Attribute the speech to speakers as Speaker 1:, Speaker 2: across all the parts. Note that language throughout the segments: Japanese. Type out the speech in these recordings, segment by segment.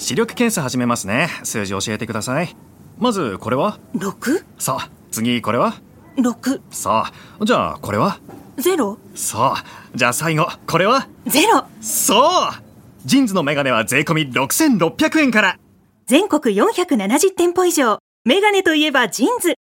Speaker 1: 視力検査始めますね。数字教えてください。まずこれは
Speaker 2: ？6?
Speaker 1: さあ次これは
Speaker 2: ？6
Speaker 1: さあじゃあこれは？
Speaker 2: ゼロ。
Speaker 1: そうじゃあ最後。これは？
Speaker 2: ゼロ。
Speaker 1: そう。 JINS のメガネは税込み6600円から。
Speaker 2: 全国470店舗以上。メガネといえば
Speaker 3: JINS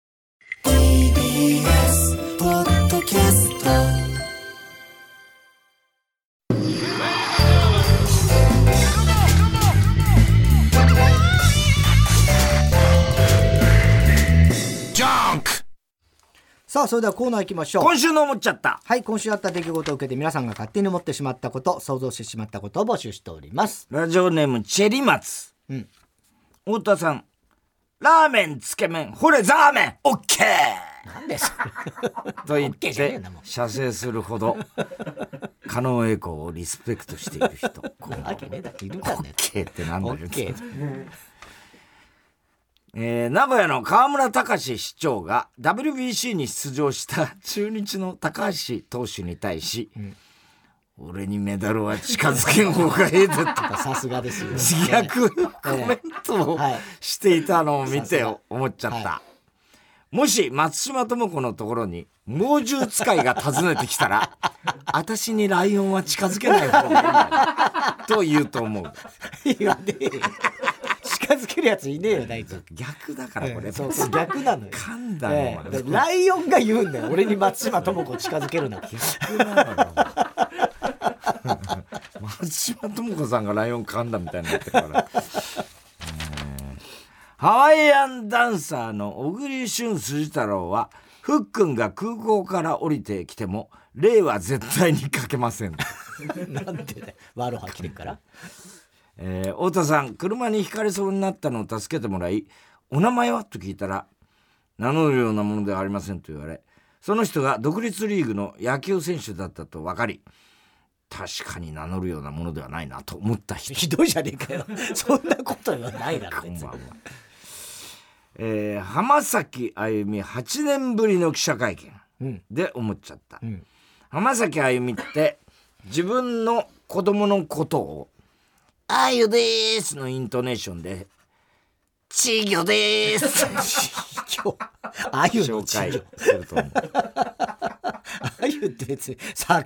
Speaker 4: さあそれではコーナー行きましょう。
Speaker 5: 今週の思っちゃった。
Speaker 4: はい今週あった出来事を受けて皆さんが勝手に思ってしまったこと想像してしまったことを募集しております。
Speaker 5: ラジオネームチェリマツ。
Speaker 4: うん。
Speaker 5: 太田さんラーメンつけ麺ほれザーメンオッケー！
Speaker 4: なんです
Speaker 5: と言って射精するほど狩野英孝をリスペクトしている人。こう
Speaker 4: わけねえだっているからね
Speaker 5: OK ってなんだよえー名古屋の河村隆市長が WBC に出場した中日の高橋投手に対し、俺にメダルは近づけん方がええでと。
Speaker 4: さすがですよ。
Speaker 5: 自虐コメントを
Speaker 4: はい
Speaker 5: していたのを見て思っちゃった、
Speaker 4: は
Speaker 5: もし松島智子のところに猛獣使いが訪ねてきたら 私にライオンは近づけない方がいいと言うと思う。
Speaker 4: 言わねえよ近づけるやついねえよ大体
Speaker 5: 逆だからこれ、
Speaker 4: そうそう逆なのよ。
Speaker 5: 噛んだの
Speaker 4: え
Speaker 5: は
Speaker 4: えライオンが言うんだよ。俺に松島智子を近づけるなって
Speaker 5: 松島智子さんがライオン噛んだみたいになってるから、えーハワイアンダンサーの小栗旬辻太郎はふっくんが空港から降りてきても礼は絶対にかけません、
Speaker 4: なんでだよ。ワロハ来てるから
Speaker 5: えー太田さん車にひかれそうになったのを助けてもらい「お名前は?」と聞いたら「名乗るようなものではありません」と言われその人が独立リーグの野球選手だったと分かり確かに名乗るようなものではないなと思った人。
Speaker 4: ひどいじゃねえかよ。そんなことはないだろ別に。
Speaker 5: えー浜崎あゆみ8年ぶりの記者会見
Speaker 4: うん。
Speaker 5: で思っちゃった、
Speaker 4: ん。
Speaker 5: 浜崎あゆみって自分の子供のことを「あゆでーす」のイントネーションで「稚魚でーす」
Speaker 4: 今日あゆの稚魚
Speaker 5: すると思う。
Speaker 4: あゆって別に魚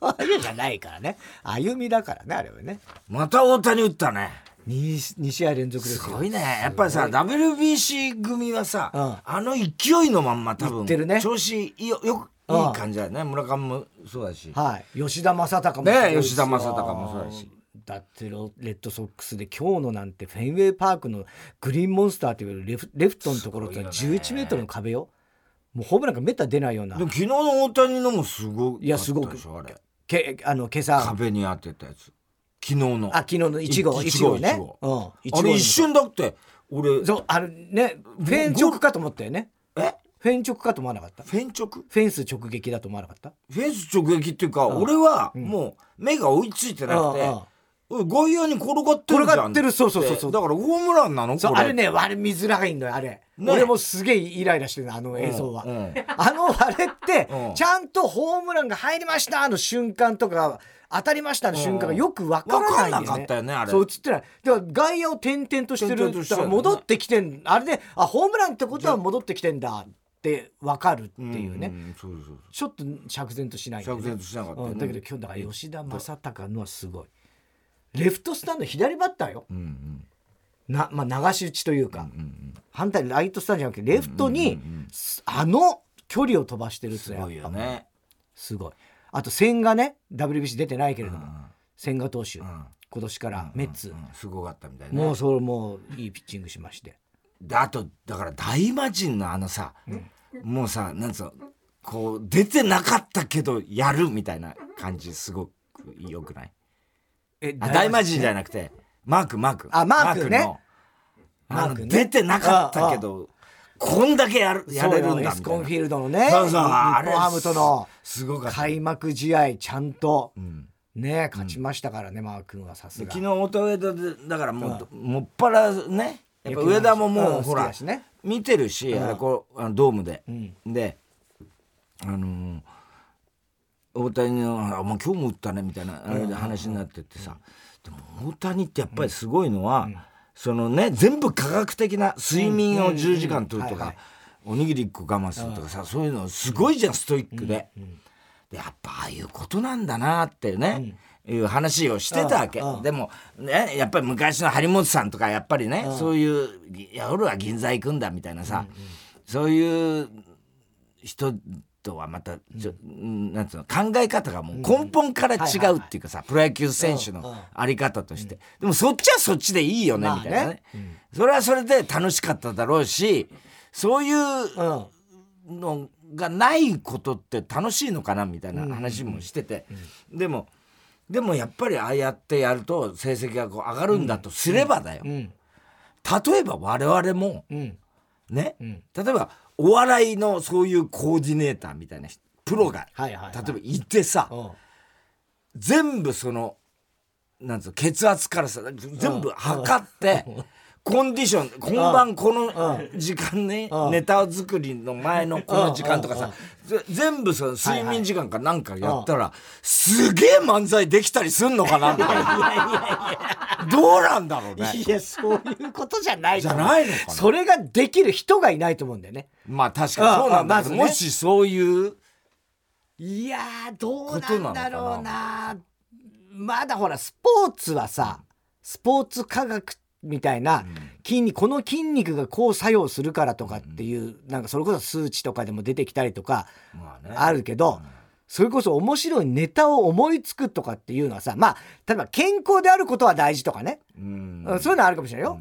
Speaker 4: のあゆじゃないからね。歩みだからねあれはね。
Speaker 5: また大谷打ったね。
Speaker 4: 2, 2試合連続ですよ。
Speaker 5: すごいね。やっぱりさ WBC 組はさ、
Speaker 4: うん。
Speaker 5: あの勢いのまんま多分
Speaker 4: いってるね。
Speaker 5: 調子いいよよく
Speaker 4: うん
Speaker 5: いい感じだよね。村上もそうだし。
Speaker 4: はい。吉田正尚も
Speaker 5: ね吉田正尚もそうだし
Speaker 4: だってロレッドソックスで今日のなんてフェンウェイパークのグリーンモンスターというレフレフトのところって11メートルの壁よ。もうホームランがめったに出ないような。
Speaker 5: でも昨日の大谷のもすごい
Speaker 4: いやすごく。
Speaker 5: あれ。
Speaker 4: けあの今朝。
Speaker 5: 壁に当てたやつ。昨日の。
Speaker 4: あ昨日の1号
Speaker 5: い
Speaker 4: 1号ね。うん。
Speaker 5: あれ一瞬だって俺。
Speaker 4: そうあれねフェン直かと思ったよね。
Speaker 5: え？
Speaker 4: フェン直かと思わなかった。
Speaker 5: フェン直？
Speaker 4: フェンス直撃だと思わなかった。
Speaker 5: フェンス直撃っていうか俺はもう目が追いついてなくて外野に転がってるじゃん。
Speaker 4: 転がってるそうそうそうそう。
Speaker 5: だからホームランなの？
Speaker 4: あれねあれ見づらいんだよあれ、
Speaker 5: ね
Speaker 4: 俺もすげえイライラしてるのあの映像は、
Speaker 5: うんうん。
Speaker 4: あのあれって、
Speaker 5: うん。
Speaker 4: ちゃんとホームランが入りましたの瞬間とか当たりましたの瞬間がよくわからないんだよね。
Speaker 5: わかんなかったよねあれ。
Speaker 4: そう映ってない。だから外野を点々としてる戻ってきてんあれであホームランってことは戻ってきてんだってわかるっていうね、
Speaker 5: んそうそう
Speaker 4: ちょっと釈然としないね。
Speaker 5: 釈然としなかったよね。
Speaker 4: うんだけど今日だから吉田正尚のはすごいレフトスタンド左バッターよ、
Speaker 5: うんうん。
Speaker 4: な、まあ、流し打ちというか、反対にライトスタンドじゃなくてレフトに、あの距離を飛ばしてるって
Speaker 5: すごいよね。
Speaker 4: すごい。あと千賀ね WBC 出てないけれども、千賀投手、
Speaker 5: ん。
Speaker 4: 今年からメッツ、
Speaker 5: うん。すごかったみたいね。
Speaker 4: もうそれもういいピッチングしまして。
Speaker 5: であとだから大魔神のあのさ、もうさなんつうのこう出てなかったけどやるみたいな感じすごくよくない？
Speaker 4: え
Speaker 5: あ大魔神じゃなくて。マークマーク。
Speaker 4: あマークね。マークね。
Speaker 5: 出てなかったけどこんだけやるやれるんだ
Speaker 4: エスコンフィールドのね
Speaker 5: そうそう
Speaker 4: ハムとの開幕試合ちゃんと。
Speaker 5: ん。
Speaker 4: ね勝ちましたからね、マー君はさすが。
Speaker 5: 昨日太上田でだからもう、もっぱらねやっぱ上田ももう、
Speaker 4: うん
Speaker 5: ほら見てるし、あれこうあのドームで、
Speaker 4: ん。
Speaker 5: であのー大谷の「あもう今日も打ったね」みたいな話になってってさ、でも大谷ってやっぱりすごいのは、そのね全部科学的な睡眠を10時間とるとか、おにぎり1個我慢するとかさ、そういうのすごいじゃんストイックで。でやっぱああいうことなんだなってね、いう話をしてたわけ、でもねやっぱり昔の張本さんとかやっぱりね、そういう「夜は銀座行くんだ」みたいなさ、そういう人とはまたちょ、なんつうの考え方がもう根本から違うっていうかさ、プロ野球選手のあり方として、でもそっちはそっちでいいよね、みたいなね、それはそれで楽しかっただろうしそういう
Speaker 4: うん
Speaker 5: のがないことって楽しいのかなみたいな話もしてて、でもでもやっぱりああやってやると成績がこう上がるんだとすればだよ、
Speaker 4: うん。
Speaker 5: 例えば我々も
Speaker 4: うん。
Speaker 5: ね、
Speaker 4: ん。
Speaker 5: 例えばお笑いのそういうコーディネーターみたいな人プロが、
Speaker 4: はいはいはい。
Speaker 5: 例えばいてさ、
Speaker 4: うん。
Speaker 5: 全部そのなんつうの血圧からさ全部測って、コンディション今晩この時間ね、
Speaker 4: うん。
Speaker 5: ネタ作りの前のこの時間とかさ、ぜ全部その睡眠時間かなんかやったら、すげえ漫才できたりすんのかなみたいな。どうなんだろうね。
Speaker 4: いやそういうことじゃない。
Speaker 5: じゃないのかな。
Speaker 4: それができる人がいないと思うんだよね。
Speaker 5: まあ確かにそうなんだけど、もしそういう
Speaker 4: いやーどう
Speaker 5: な
Speaker 4: んだろうな。まだほらスポーツはさスポーツ科学みたいな筋肉この筋肉がこう作用するからとかっていうなんかそれこそ数値とかでも出てきたりとか
Speaker 5: まあ
Speaker 4: るけどそれこそ面白いネタを思いつくとかっていうのはさまあ例えば健康であることは大事とかね。
Speaker 5: うん。
Speaker 4: うんそういうのはあるかもしれないよ。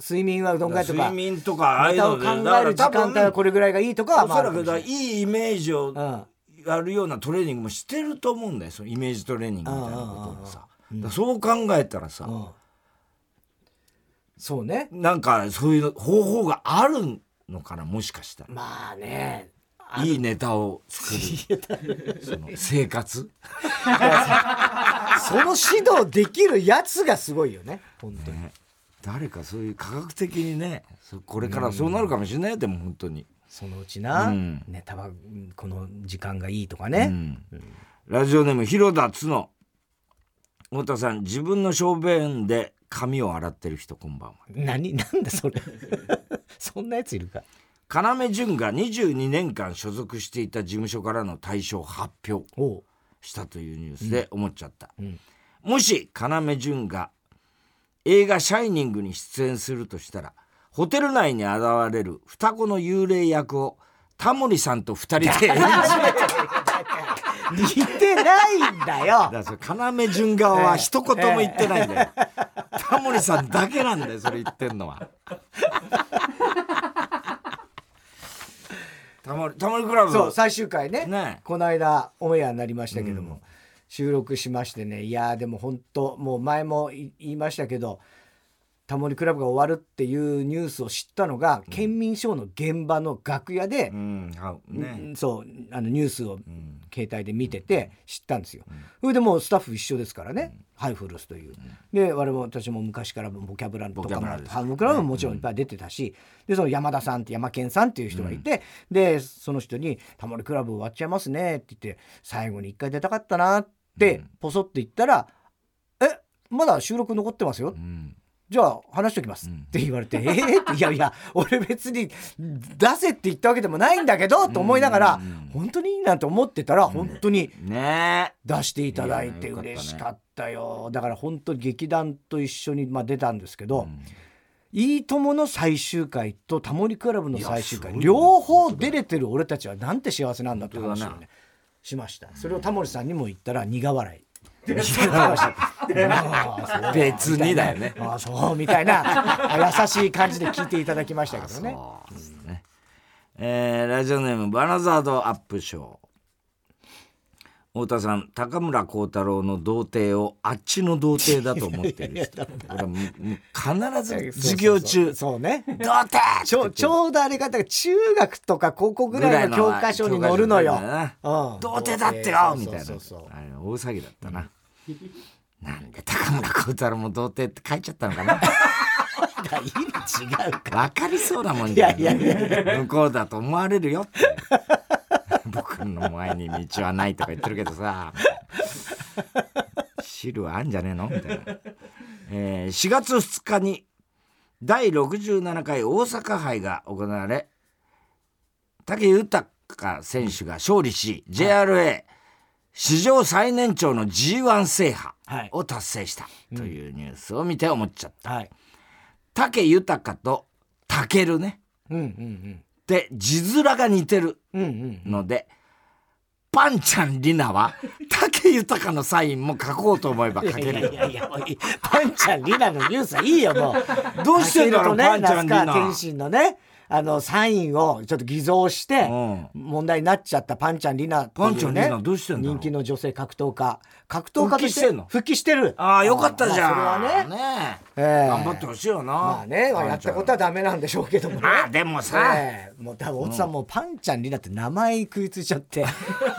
Speaker 4: 睡眠はうどん会とか
Speaker 5: 睡眠とかああいうので
Speaker 4: 考える時間帯はこれぐらいがいいとかは
Speaker 5: お
Speaker 4: まあある
Speaker 5: そらくだ
Speaker 4: い。
Speaker 5: いいイメージを
Speaker 4: うん。
Speaker 5: やるようなトレーニングもしてると思うんだよ。そのイメージトレーニングみたいなことをさ、そう考えたらさ、
Speaker 4: うんそうね。
Speaker 5: なんかそういう方法があるのかなもしかしたら。
Speaker 4: まあね。
Speaker 5: いいネタを作る。その生活。
Speaker 4: その指導できるやつがすごいよね。本当に、
Speaker 5: ね。誰かそういう科学的にねそこれからそうなるかもしれないよでも本当に、
Speaker 4: そのうちな、
Speaker 5: うん。
Speaker 4: ネタはうんこの時間がいいとか
Speaker 5: う
Speaker 4: ね、
Speaker 5: ん。ラジオネーム広田つの。太田さん自分の小便で髪を洗ってる人こんばんは
Speaker 4: 何なんだそれ。そんなやついるか。
Speaker 5: 要潤が22年間所属していた事務所からの退所を発表したというニュースで思っちゃった、
Speaker 4: ん。
Speaker 5: もし要潤が映画「シャイニング」に出演するとしたらホテル内に現れる双子の幽霊役をタモリさんと二人で演じる
Speaker 4: 似てないんだよ。
Speaker 5: だからそれ要潤側は一言も言ってないんだよ、タモリさんだけなんだよそれ言ってんのは。タモリタモリクラブ。
Speaker 4: そう最終回ね。
Speaker 5: ね。
Speaker 4: この間オンエアになりましたけども、収録しましてね。いやーでも本当もう前もい言いましたけどタモリクラブが終わるっていうニュースを知ったのが、県民賞の現場の楽屋で
Speaker 5: う、んはね。
Speaker 4: うんそうあのニュースを携帯で見てて知ったんですよ。それでもうスタッフ一緒ですからね、ハイフルスという。で我々私も昔からボキャブラとかもハイフルラももちろんいっぱい出てたし、でその山田さんって山健さんっていう人がいて、でその人に「タモリクラブ終わっちゃいますね」って言って「最後に一回出たかったな」ってポソって言ったら「えまだ収録残ってますよ」
Speaker 5: うん
Speaker 4: じゃあ話しときます。って言われて、えー？っていやいや俺別に出せって言ったわけでもないんだけどと思いながら、本当にいいなんて思ってたら本当に
Speaker 5: ね。
Speaker 4: 出していただいて嬉しかったよ。だから本当に劇団と一緒にまあ出たんですけど「いいとも!」の最終回と「タモリクラブ」の最終回両方出れてる俺たちはなんて幸せなんだって話をねしました。それをタモリさんにも言ったら苦笑い。
Speaker 5: 別にだよね
Speaker 4: ああそうみたいな優しい感じで聞いていただきましたけどね。
Speaker 5: そうですね。えーラジオネームバナザードアップショー。太田さん高村光太郎の童貞をあっちの童貞だと思ってる人。必ず授業中。
Speaker 4: そうね。
Speaker 5: 童貞
Speaker 4: ちょちょうどあれが中学とか高校ぐらいの教科書に載るのよ。うん。
Speaker 5: 童貞だってよ。みたいな。大騒ぎだったな、なんで高村光太郎も童貞って書いちゃったのかな？
Speaker 4: 意味違うか。
Speaker 5: 分かりそうなもんじゃん
Speaker 4: いやいや。
Speaker 5: 向こうだと思われるよって前に道はないとか言ってるけどさ。汁はあんじゃねえの？みたいな、えー4月2日に第67回大阪杯が行われ武豊選手が勝利し JRA 史上最年長の G1 制
Speaker 4: はい。
Speaker 5: 覇を達成したというニュースを見て思っちゃった。
Speaker 4: はい。
Speaker 5: 武豊と武ね。
Speaker 4: うんうん。
Speaker 5: で字面が似てる
Speaker 4: うんうんうん。
Speaker 5: ので、パンちゃんリナは武豊のサインも書こうと思えば書けるよ。
Speaker 4: いやいやパンちゃんリナのニュースはいいよもう。
Speaker 5: どうしてんだろう
Speaker 4: ね
Speaker 5: パンちゃんリナ。
Speaker 4: 天心のねあのサインをちょっと偽造して
Speaker 5: うん。
Speaker 4: 問題になっちゃったパンちゃんリナね。
Speaker 5: パンちゃんリナどうしてん
Speaker 4: 人気の女性格闘家。格闘家と
Speaker 5: 復帰して
Speaker 4: 復帰してる。
Speaker 5: ああよかったじゃん、
Speaker 4: まあそれはね。
Speaker 5: ねえ。
Speaker 4: ええ。
Speaker 5: 頑張ってほしいよな。
Speaker 4: まあね、まあ、やったことはダメなんでしょうけどもね。
Speaker 5: まあでもさ、
Speaker 4: ええ。もう多分大津さんもうパンちゃんリナって名前食いついちゃって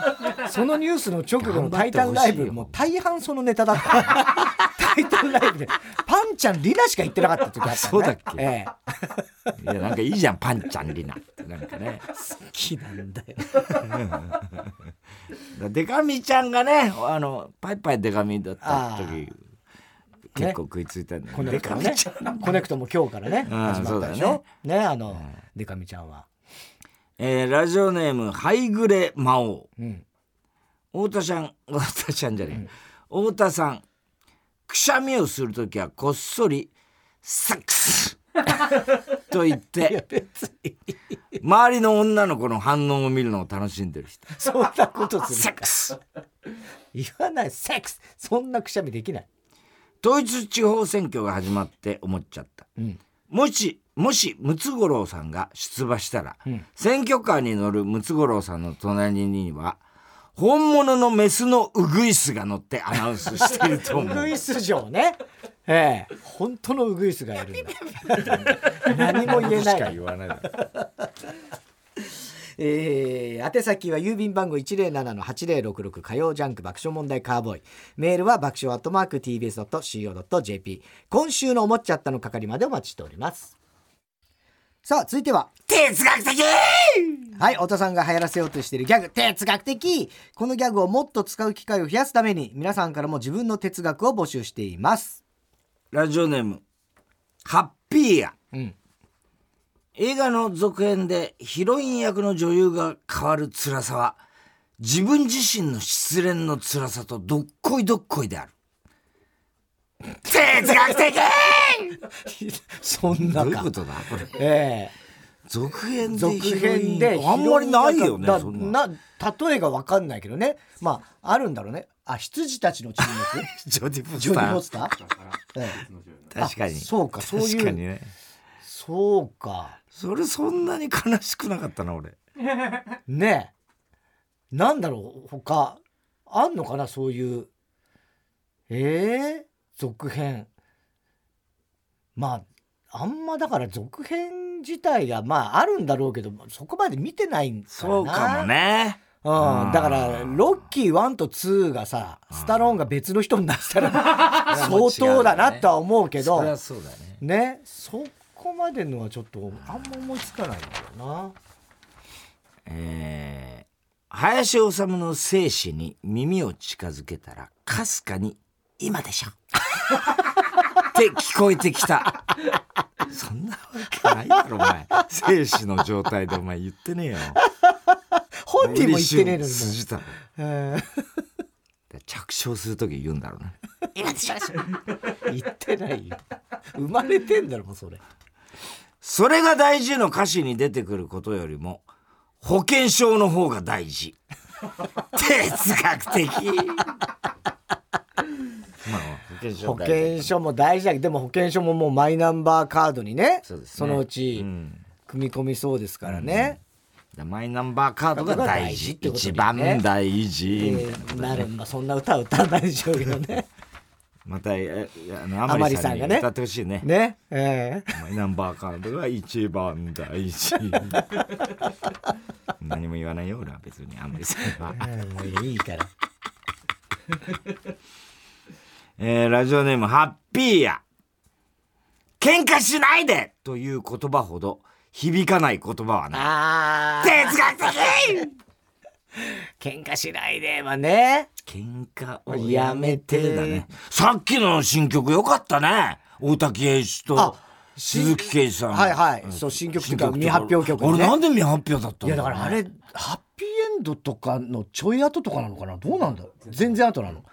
Speaker 4: そのニュースの直後の「タイタンライブ」もう大半そのネタだったタイタンライブで。パンちゃんリナしか言ってなかった時あったね。
Speaker 5: そうだっけ？
Speaker 4: ええ。
Speaker 5: いやなんかいいじゃんパンちゃんリナ。ってなんかね。
Speaker 4: 好きなんだよ。
Speaker 5: デカミちゃんがねあのパイパイデカミだった時結構食いついたんだよ
Speaker 4: コ
Speaker 5: ね
Speaker 4: ネクトもねコネクトも今日からね
Speaker 5: うん
Speaker 4: 始まったでしょ？ね。あのデカミちゃんは。
Speaker 5: えーラジオネームハイグレ魔王
Speaker 4: うん。
Speaker 5: 太田ちゃん太田ちゃんじゃねえ、太田さんくしゃみをする時はこっそり「サックス! 」と言って周りの女の子の反応を見るのを楽しんでる人。
Speaker 4: そんなことする
Speaker 5: セックス！
Speaker 4: 言わない。セックス！そんなくしゃみできない。
Speaker 5: 統一地方選挙が始まって思っちゃった、
Speaker 4: ん。
Speaker 5: もしもしムツゴロウさんが出馬したら、
Speaker 4: ん。
Speaker 5: 選挙カーに乗るムツゴロウさんの隣には本物のメスのウグイスが乗ってアナウンスしてると思う。
Speaker 4: ウグイス城ね。ええ。本当のウグイスがいるんだ。何も言えない。
Speaker 5: 言わない。
Speaker 4: えー、宛先は郵便番号107-8066火曜ジャンク爆笑問題カーボーイ。メールは爆笑アットマーク TBS.CO.JP 今週の思っちゃったの係までお待ちしておりますさあ続いては。
Speaker 5: 哲学的！
Speaker 4: はい太田さんが流行らせようとしているギャグ。哲学的！このギャグをもっと使う機会を増やすために皆さんからも自分の哲学を募集しています。
Speaker 5: ラジオネームハッピーや。
Speaker 4: うん。
Speaker 5: 映画の続編でヒロイン役の女優が変わる辛さは自分自身の失恋の辛さとどっこいどっこいである。哲学的
Speaker 4: そんなか。
Speaker 5: どういうことだこれ？
Speaker 4: え
Speaker 5: 続編で
Speaker 4: え続編で
Speaker 5: あんまりないよね
Speaker 4: だ
Speaker 5: そんな。
Speaker 4: な例えが分かんないけどね。まああるんだろうね。あ羊たちの沈黙？
Speaker 5: ジョディ・ポ
Speaker 4: ジョニー・
Speaker 5: スター？
Speaker 4: モスター、ええ
Speaker 5: 確かに。
Speaker 4: あそうかそういう。
Speaker 5: 確かにね。
Speaker 4: そうか。
Speaker 5: それそんなに悲しくなかったな俺。
Speaker 4: ねえ。なんだろう他あんのかなそういう。ええ？続編まああんまだから続編自体がまああるんだろうけどそこまで見てないんからな。
Speaker 5: そうかもね。
Speaker 4: うん、
Speaker 5: うん。
Speaker 4: だからロッキー1と2がさスタローンが別の人になったら 相当だなとは思うけど
Speaker 5: そりゃそね。
Speaker 4: ねそこまでのはちょっとあんま思いつかないんだよな。
Speaker 5: えー林修の生死に耳を近づけたらかすかに「今でしょ」って聞こえてきた。そんなわけないだろお前。生死の状態でお前言ってねえよ。
Speaker 4: 本人も言ってねえのに。もう
Speaker 5: 筋太郎
Speaker 4: え
Speaker 5: 着床する時言うんだろうね
Speaker 4: ー言ってないよ。生まれてんだろもうそれ。
Speaker 5: それが大事の歌詞に出てくることよりも保険証の方が大事。哲学的まあ保険
Speaker 4: 証も大事だけどでも保険証ももうマイナンバーカードにね
Speaker 5: そね。
Speaker 4: のうち
Speaker 5: うん。
Speaker 4: 組み込みそうですからね、
Speaker 5: マイナンバーカードが大事
Speaker 4: ってことね。
Speaker 5: 番大事、
Speaker 4: えーなるまあそんな歌は歌わないでしょうけどね。
Speaker 5: またえあの
Speaker 4: 甘
Speaker 5: 甘利さん
Speaker 4: がね。
Speaker 5: 歌ってほしいね。
Speaker 4: ねえ
Speaker 5: マイナンバーカードが一番大事。何も言わないよ俺は別に甘利さんは、
Speaker 4: えもういいから
Speaker 5: えーラジオネームハッピーや。喧嘩しないで！という言葉ほど響かない言葉はない。
Speaker 4: あ
Speaker 5: 哲学的
Speaker 4: 喧嘩しないではね。
Speaker 5: 喧嘩をやめてだね。さっきの新曲よかったね。大滝栄一
Speaker 4: あ
Speaker 5: と鈴木啓一さん。
Speaker 4: はいはい。そう新曲というか未発表曲ね。
Speaker 5: なんで未発表だったの？
Speaker 4: いやだからあれハッピーエンドとかのちょい後とかなのかな？どうなんだ全然後なの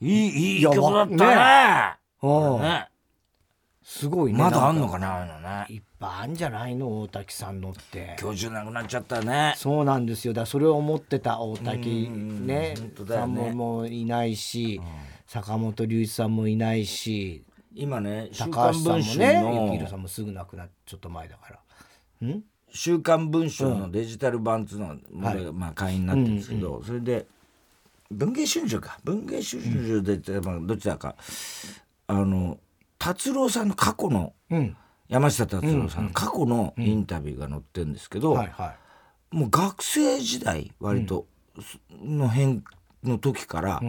Speaker 5: いいいい曲だったね。
Speaker 4: うん。
Speaker 5: ね
Speaker 4: すごいね
Speaker 5: まだあんの
Speaker 4: な
Speaker 5: かなあのね。
Speaker 4: いっぱいあんじゃないの大滝さんのって。
Speaker 5: 今日中なくなっちゃったね。
Speaker 4: そうなんですよ。だそれを思ってた大滝
Speaker 5: うん
Speaker 4: ね
Speaker 5: 本当だ
Speaker 4: さんももういないし、坂本龍一さんもいないし
Speaker 5: 今ね「週
Speaker 4: 高
Speaker 5: 刊文春」
Speaker 4: 橋さんもね幸宏
Speaker 5: の
Speaker 4: さんもすぐ亡くなっちょっと前だから。ん「
Speaker 5: 週刊文春」のデジタル版っつうのが俺がまあ会員になってるんですけどそれで文藝春秋か。文藝春秋でまあどちらか。あの達郎さんの過去の
Speaker 4: うん。
Speaker 5: 山下達郎さんの過去のインタビューが載ってるんですけど、
Speaker 4: はいはい。
Speaker 5: もう学生時代割との辺の時から、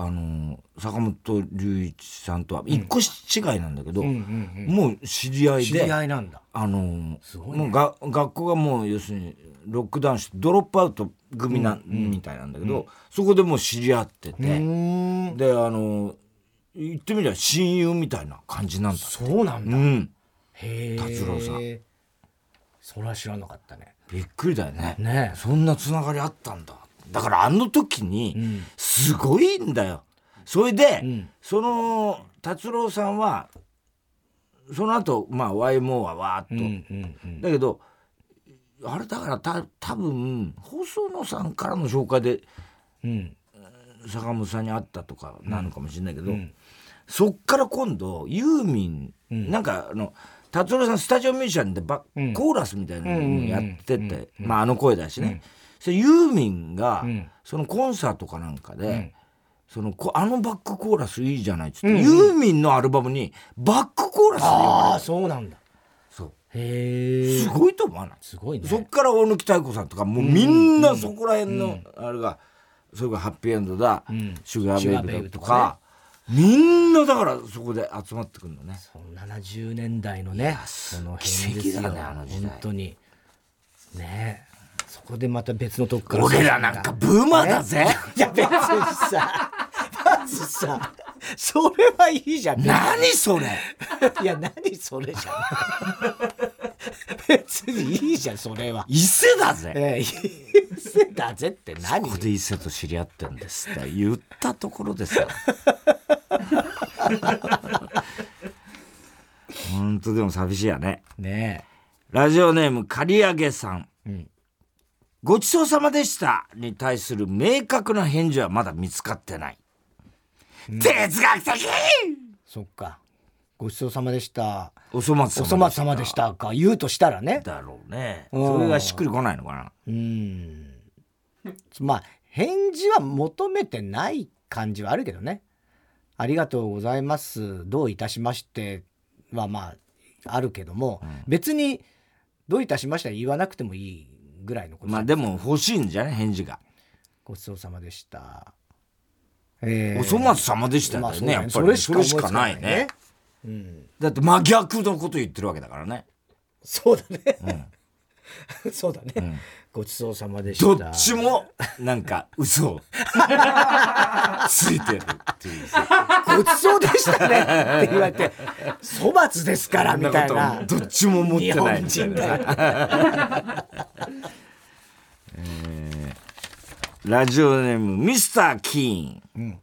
Speaker 5: あの坂本龍一さんとは一個違いなんだけど、もう知り合い
Speaker 4: 知り
Speaker 5: で
Speaker 4: 合いなんだ。
Speaker 5: あのもうが学校がもう要するにロックダウンしてドロップアウト組な、みたいなんだけど、そこでもう知り合ってて、
Speaker 4: うん。
Speaker 5: であの言ってみれば親友みたいな感じなんだ
Speaker 4: そうなんだ、
Speaker 5: うん。
Speaker 4: へえ
Speaker 5: 達郎さん。
Speaker 4: それは知らなかったね。
Speaker 5: びっくりだよね。
Speaker 4: ね。
Speaker 5: そんなつながりあったんだだからあの時にすごいんだよ。それで、
Speaker 4: ん。
Speaker 5: その達郎さんはその後まあ YMO はわーっと、
Speaker 4: うんうんうん。
Speaker 5: だけどあれだからた多分細野さんからの紹介で
Speaker 4: うん。
Speaker 5: 坂本さんに会ったとかなのかもしれないけど、そっから今度ユーミン、なんかあの達郎さんスタジオミュージシャンでバ、
Speaker 4: ん。
Speaker 5: コーラスみたいなのやってて、まああの声だしね、それユーミンが、
Speaker 4: ん。
Speaker 5: そのコンサートかなんかで、そのこあのバックコーラスいいじゃないっつって、ユーミンのアルバムにバックコーラス
Speaker 4: ああそうなんだ。
Speaker 5: そう。
Speaker 4: へえ
Speaker 5: すごいと思わない？
Speaker 4: すごいね。
Speaker 5: そっから大貫妙子さんとかもうみんなそこら辺のあれがそれがハッピーエンドだ、シュガーベイビーだとかみんなだからそこで集まってくるのね。
Speaker 4: 70年代のねその
Speaker 5: 奇跡だねあの時代。
Speaker 4: 本当に。ね。えそこでまた別のとこから
Speaker 5: 俺らなんかブーマーだぜ。
Speaker 4: いや別にさ。まずさ。それはいいじゃん。
Speaker 5: 何それ。
Speaker 4: いや何それじゃん。別にいいじゃんそれは。
Speaker 5: 伊勢だぜ。
Speaker 4: ええ伊勢だぜって何？
Speaker 5: ここで伊勢と知り合ってんですって。言ったところですよ。本当でも寂しいやね。
Speaker 4: ね
Speaker 5: ラジオネーム刈り上げさん、
Speaker 4: ん
Speaker 5: ごちそうさまでしたに対する明確な返事はまだ見つかってない、哲学的！
Speaker 4: そっか。ごちそうさまでした。
Speaker 5: お粗末
Speaker 4: お粗末様でしたか。言うとしたらね。
Speaker 5: だろうね。
Speaker 4: うん。
Speaker 5: それがしっくりこないのかな。
Speaker 4: うん。まあ返事は求めてない感じはあるけどね。ありがとうございます。どういたしまして。はまああるけども、別にどういたしましては言わなくてもいいぐらいのこと。
Speaker 5: まあでも欲しいんじゃない？返事が。
Speaker 4: ごちそうさまでした。え
Speaker 5: お粗末様でしたよね,、
Speaker 4: まあそうだ
Speaker 5: やっぱり
Speaker 4: それしか
Speaker 5: ないね。
Speaker 4: ね。
Speaker 5: だって真逆のこと言ってるわけだからね。
Speaker 4: そうだね。そうだね、ごちそうさまでした。
Speaker 5: どっちもなんか嘘を。ついてるっていう。さ
Speaker 4: ごちそうでしたね。って言われて、粗末ですからみたいな。
Speaker 5: どっちも持って
Speaker 4: 日
Speaker 5: な。い
Speaker 4: 本人が。
Speaker 5: ラジオネームミスター・キーン、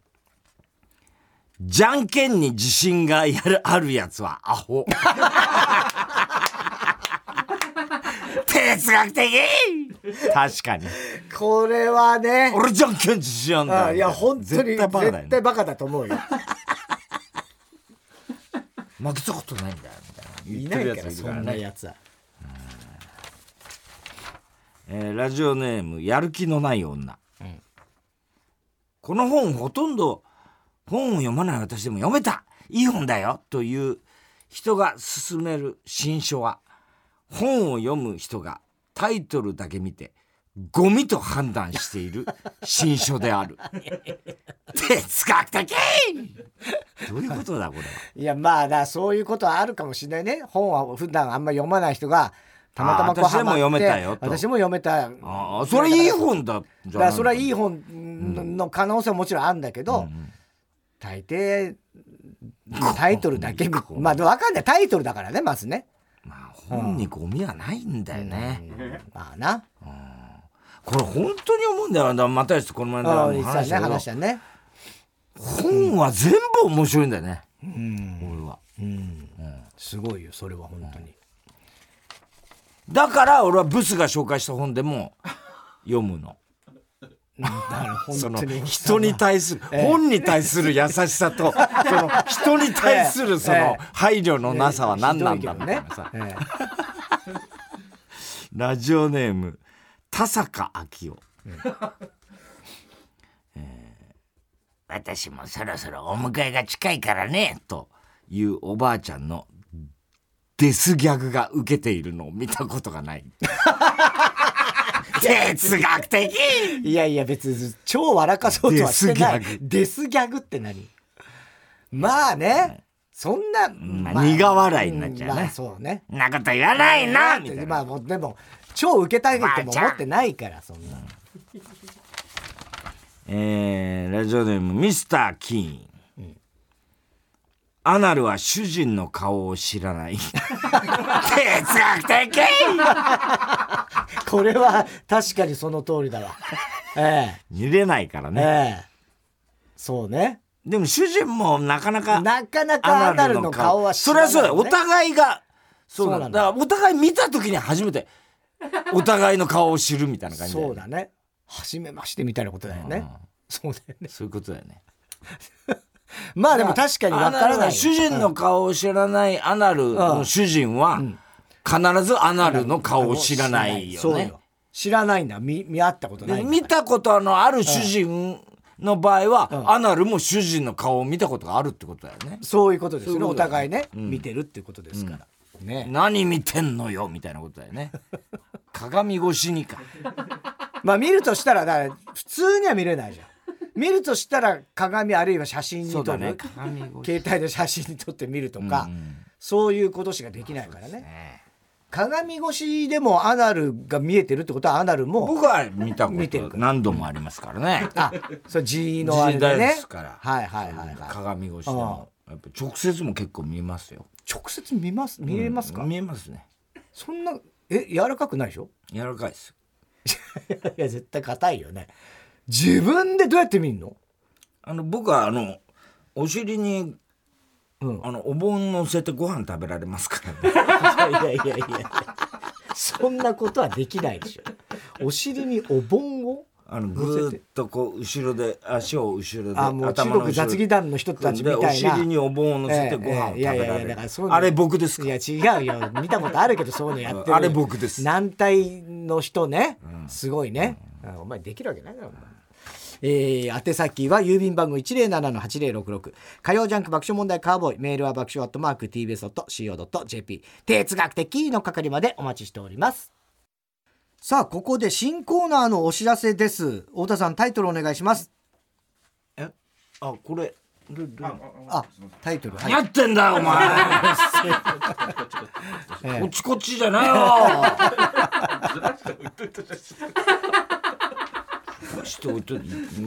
Speaker 5: じゃんけんに自信がやるあるやつはアホ 哲学的？確かに。
Speaker 4: これはね。
Speaker 5: 俺じゃんけん自信あんだ
Speaker 4: いや、本当に
Speaker 5: 絶対バカだ
Speaker 4: と思うよ。
Speaker 5: 負けたことないんだよみ
Speaker 4: い
Speaker 5: たいな。
Speaker 4: ないから、そんなやつは。
Speaker 5: えーラジオネームやる気のない女、この本ほとんど本を読まない私でも読めた。いい本だよ。という人が勧める新書は本を読む人がタイトルだけ見てゴミと判断している新書である。哲学的！どういうことだこれは？い
Speaker 4: や、まあな、そういうことはあるかもしれないね。本は普段あんま読まない人が、たまたまこう
Speaker 5: あ私でも読めたよと。
Speaker 4: 私も読めた。
Speaker 5: ああそれいい本だじ
Speaker 4: だからそれはいい
Speaker 5: 本
Speaker 4: 本の可能性はもちろんあるんだけど、大抵タイトルだけ見まあわかんない。タイトルだからねまずね。
Speaker 5: まあ本にゴミはないんだよね、
Speaker 4: まあな。
Speaker 5: これ本当に思うんだよだから又吉とこの前の話したけど
Speaker 4: ね
Speaker 5: 本は全部面白いんだよね、俺は。
Speaker 4: すごいよそれは本当に。
Speaker 5: だから俺はブスが紹介した本でも読むのその人に対する、本に対する優しさと その人に対するその
Speaker 4: ええ
Speaker 5: 配慮のなさは何なんだ
Speaker 4: ひどいけどね
Speaker 5: みたいなさ、
Speaker 4: え。
Speaker 5: ラジオネーム田坂昭夫、えー私もそろそろお迎えが近いからねというおばあちゃんのデスギャグが受けているのを見たことがない 哲学的。
Speaker 4: えいやいや別に超笑かそうとはしてない。
Speaker 5: デスギャ
Speaker 4: グ。って何？まあね。そんな、
Speaker 5: まあ苦笑いになっちゃうね。
Speaker 4: んまあそうね。
Speaker 5: んなこと言わないなみたいな
Speaker 4: まあもうでも超受けたいとも思ってないからそんな。
Speaker 5: えーラジオネームミスター・キーン、アナルは主人の顔を知らない。哲学的！
Speaker 4: これは確かにその通りだわ。え
Speaker 5: 見れないから
Speaker 4: え
Speaker 5: ね、
Speaker 4: ええ。そうね。
Speaker 5: でも主人もなかなか
Speaker 4: なかなかアナルの顔は知
Speaker 5: そ
Speaker 4: らない、ね、
Speaker 5: れはそうだよ。お互いがそうなん
Speaker 4: だ
Speaker 5: だお互い見た時に初めて お互いの顔を知るみたいな感じね。
Speaker 4: そうだね。初めましてみたいなことだよね。そうだよね。
Speaker 5: そういうことだよね
Speaker 4: まあでも確かにわからない。よ
Speaker 5: 主人の顔を知らないアナルの主人は必ずアナルの顔を知らないよね。
Speaker 4: 知らないんだ。見見合ったことない
Speaker 5: 見たことのある主人の場合は、アナルも主人の顔を見たことがあるってことだよね。
Speaker 4: そういうことですよね。お互いね、見てるってことですから、ね。
Speaker 5: 何見てんのよみたいなことだよね。鏡越しにか。
Speaker 4: まあ見るとしたらだから普通には見れないじゃん見るとしたら鏡あるいは写真に撮る、
Speaker 5: 鏡越し。
Speaker 4: 携帯で写真に撮って見るとか、そういうことしかできないからね。鏡越しでもアナルが見えてるってことはアナルも
Speaker 5: 僕は見たこと何度もありますからね。
Speaker 4: あそれ G のあれでね。
Speaker 5: ですから。
Speaker 4: はいはいはいはい。
Speaker 5: 鏡越しでも。やっぱ直接も結構見ますよ。
Speaker 4: 直接見ます？見えますか、
Speaker 5: 見えますね。
Speaker 4: そんなえ柔らかくないでしょ？
Speaker 5: 柔らかいです。
Speaker 4: いや絶対硬いよね自分でどうやって見んの？
Speaker 5: あの僕はあのお尻に、
Speaker 4: うん。
Speaker 5: あのお盆乗せてご飯食べられますからね。
Speaker 4: いやいやいやいや。そんなことはできないでしょ。お尻にお盆を
Speaker 5: あのぐーっとこう後ろで足を後ろで
Speaker 4: あもう中国雑技団の人たちみ
Speaker 5: で
Speaker 4: たいな。
Speaker 5: お尻にお盆を乗せてご飯を食べ
Speaker 4: ええいやいやいや
Speaker 5: られる
Speaker 4: だから
Speaker 5: あれ僕ですか？
Speaker 4: いや違うよ。見たことあるけどそういうのやってる。
Speaker 5: あれ僕です。
Speaker 4: 軟体の人ね、すごいね、あお前できるわけないだろお前えー、宛先は郵便番号107-8066火曜ジャンク爆笑問題カーボーイ。メールは爆笑アットマーク TBS.CO.JP 哲学的の係までお待ちしております。さあここで新コーナーのお知らせです。太田さんタイトルお願いします。
Speaker 5: え？あこれ。
Speaker 4: あタイトル。はい。
Speaker 5: 何やってんだよお前。
Speaker 4: ええ。
Speaker 5: こっちこっちじゃないよ しておいと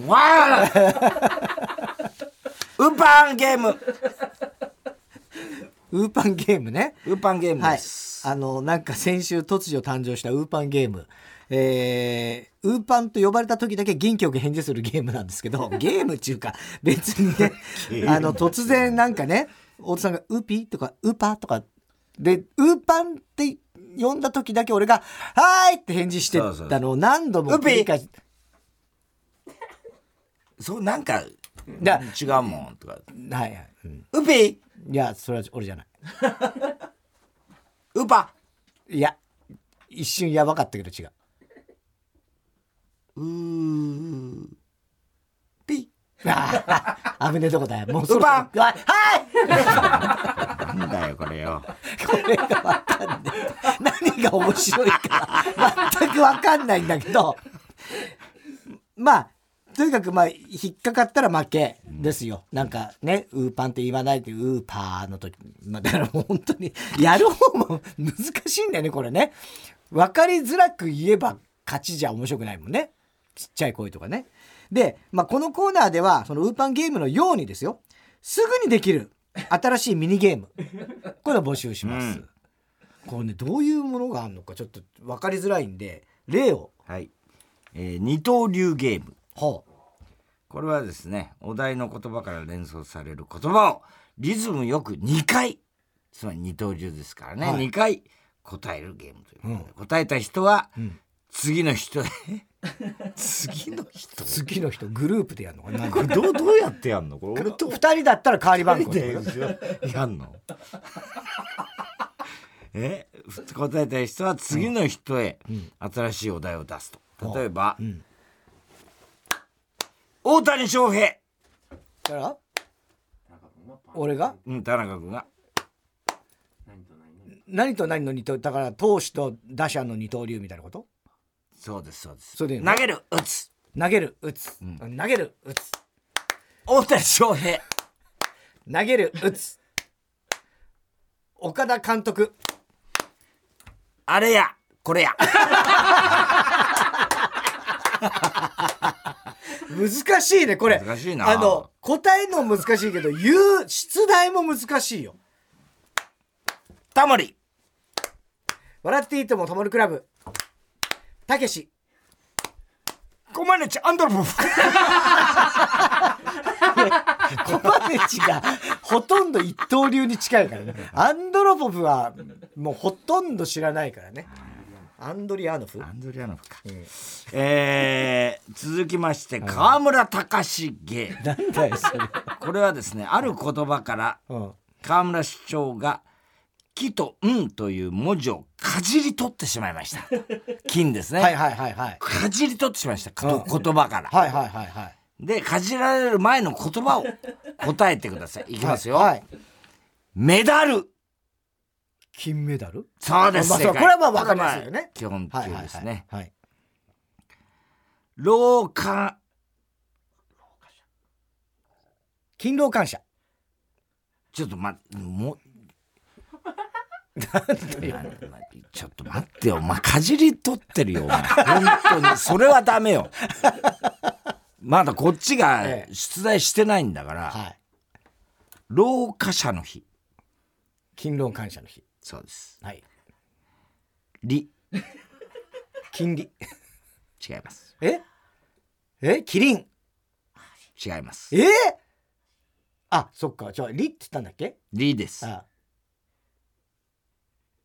Speaker 5: わあ ウーパンゲーム。
Speaker 4: ウーパンゲームね。
Speaker 5: ウーパンゲーム
Speaker 4: はい。
Speaker 5: です、。
Speaker 4: あの、なんか先週突如誕生したウーパンゲーム。えー、ウーパンと呼ばれた時だけ元気よく返事するゲームなんですけど、ゲームっていうか、別にね、あの、突然なんかね、大田さんがウーピーとか、ウーパーとか、で、ウーパンって呼んだ時だけ俺が、はーいって返事してたのを何度も繰り返し、
Speaker 5: そうなんか
Speaker 4: だ
Speaker 5: 違うもんとか。
Speaker 4: はいはい。うん。
Speaker 5: ウピー？
Speaker 4: いや、それは俺じゃない。
Speaker 5: ウーパ？
Speaker 4: いや、一瞬やばかったけど違う。
Speaker 5: うー。ピ
Speaker 4: あー危ねえとこだよ。もうそろ
Speaker 5: ウーパ
Speaker 4: はいはい！
Speaker 5: なんだよこれよ。
Speaker 4: これがわかんない。何が面白いか。全くわかんないんだけど、まあ、とにかくまあ、引っかかったら負けですよ。なんかね、ウーパンって言わないで、ウーパーの時。まあ、だからもう本当に、やる方も難しいんだよね、これね。わかりづらく言えば勝ちじゃ面白くないもんね。ちっちゃい声とかね。で、まあ、このコーナーでは、そのウーパンゲームのようにですよ、すぐにできる、新しいミニゲームこういうの募集します、
Speaker 5: うん
Speaker 4: これねどういうものがあるのかちょっと分かりづらいんで例を
Speaker 5: はい、えー二刀流ゲーム
Speaker 4: ほ
Speaker 5: これはですねお題の言葉から連想される言葉をリズムよく2回つまり二刀流ですからね、
Speaker 4: はい。
Speaker 5: 2回答えるゲームということで、答えた人は
Speaker 4: ん。
Speaker 5: 次の人へ。次の人？
Speaker 4: う 次の人グループでやるのかな？
Speaker 5: これどうどうやってやんの？これ俺と
Speaker 4: 2人だったら代わり番号
Speaker 5: でやんの？え答えた人は次の人へ新しいお題を出すと。例えば、
Speaker 4: ん
Speaker 5: 大谷翔平、
Speaker 4: だ？から俺が？
Speaker 5: うん、田中君が。
Speaker 4: 何と何の？二刀だから投手と打者の二刀流みたいなこと？
Speaker 5: そうですそうです。
Speaker 4: それでいいの？
Speaker 5: 投げる打つ。
Speaker 4: 投げる打つ、投げる打つ。
Speaker 5: 大谷翔平。
Speaker 4: 投げる打つ。岡田監督。
Speaker 5: あれやこれや
Speaker 4: 難しいねこれ。
Speaker 5: 難しいな。
Speaker 4: あの答えるのも難しいけど言う出題も難しいよ。
Speaker 5: タモリ。
Speaker 4: 笑っていいともともるクラブ。たけし。
Speaker 5: コマネチアンドロポフ。
Speaker 4: コパネチがほとんど一刀流に近いからね。アンドロポフはもうほとんど知らないからねアンドリアーノフ？
Speaker 5: アンドリアノフか、えー、続きまして河村隆史芸。
Speaker 4: なんだよそれ、
Speaker 5: これはですねある言葉から
Speaker 4: うん、
Speaker 5: 河村市長が「木」と「ん」という文字をかじり取ってしまいました。金ですね、
Speaker 4: はいはいはいはい。
Speaker 5: かじり取ってしまいました。か
Speaker 4: うん。
Speaker 5: 言葉から、
Speaker 4: はいはいはいはい。
Speaker 5: でかじられる前の言葉を答えてください。いきますよ、
Speaker 4: はい。
Speaker 5: メダル
Speaker 4: 金メダル？
Speaker 5: そうです、
Speaker 4: まあこれはまあわかりますよね。
Speaker 5: まあ基本級ですね、
Speaker 4: はい、はい、
Speaker 5: 廊下
Speaker 4: 勤労感謝。
Speaker 5: ちょっとまもう。ちょっと待ってよお前かじり取ってるよお前。本当にそれはダメよ。まだこっちが
Speaker 4: ええ。
Speaker 5: 出題してないんだから、
Speaker 4: はい。
Speaker 5: 老化者の日。
Speaker 4: 勤労感謝の日
Speaker 5: そうです。
Speaker 4: はい。
Speaker 5: り。
Speaker 4: 金利。
Speaker 5: 違います。
Speaker 4: え？え？キリン。
Speaker 5: 違います。
Speaker 4: え？あそっか。じゃあリって言ったんだっけ？
Speaker 5: りです。
Speaker 4: あ。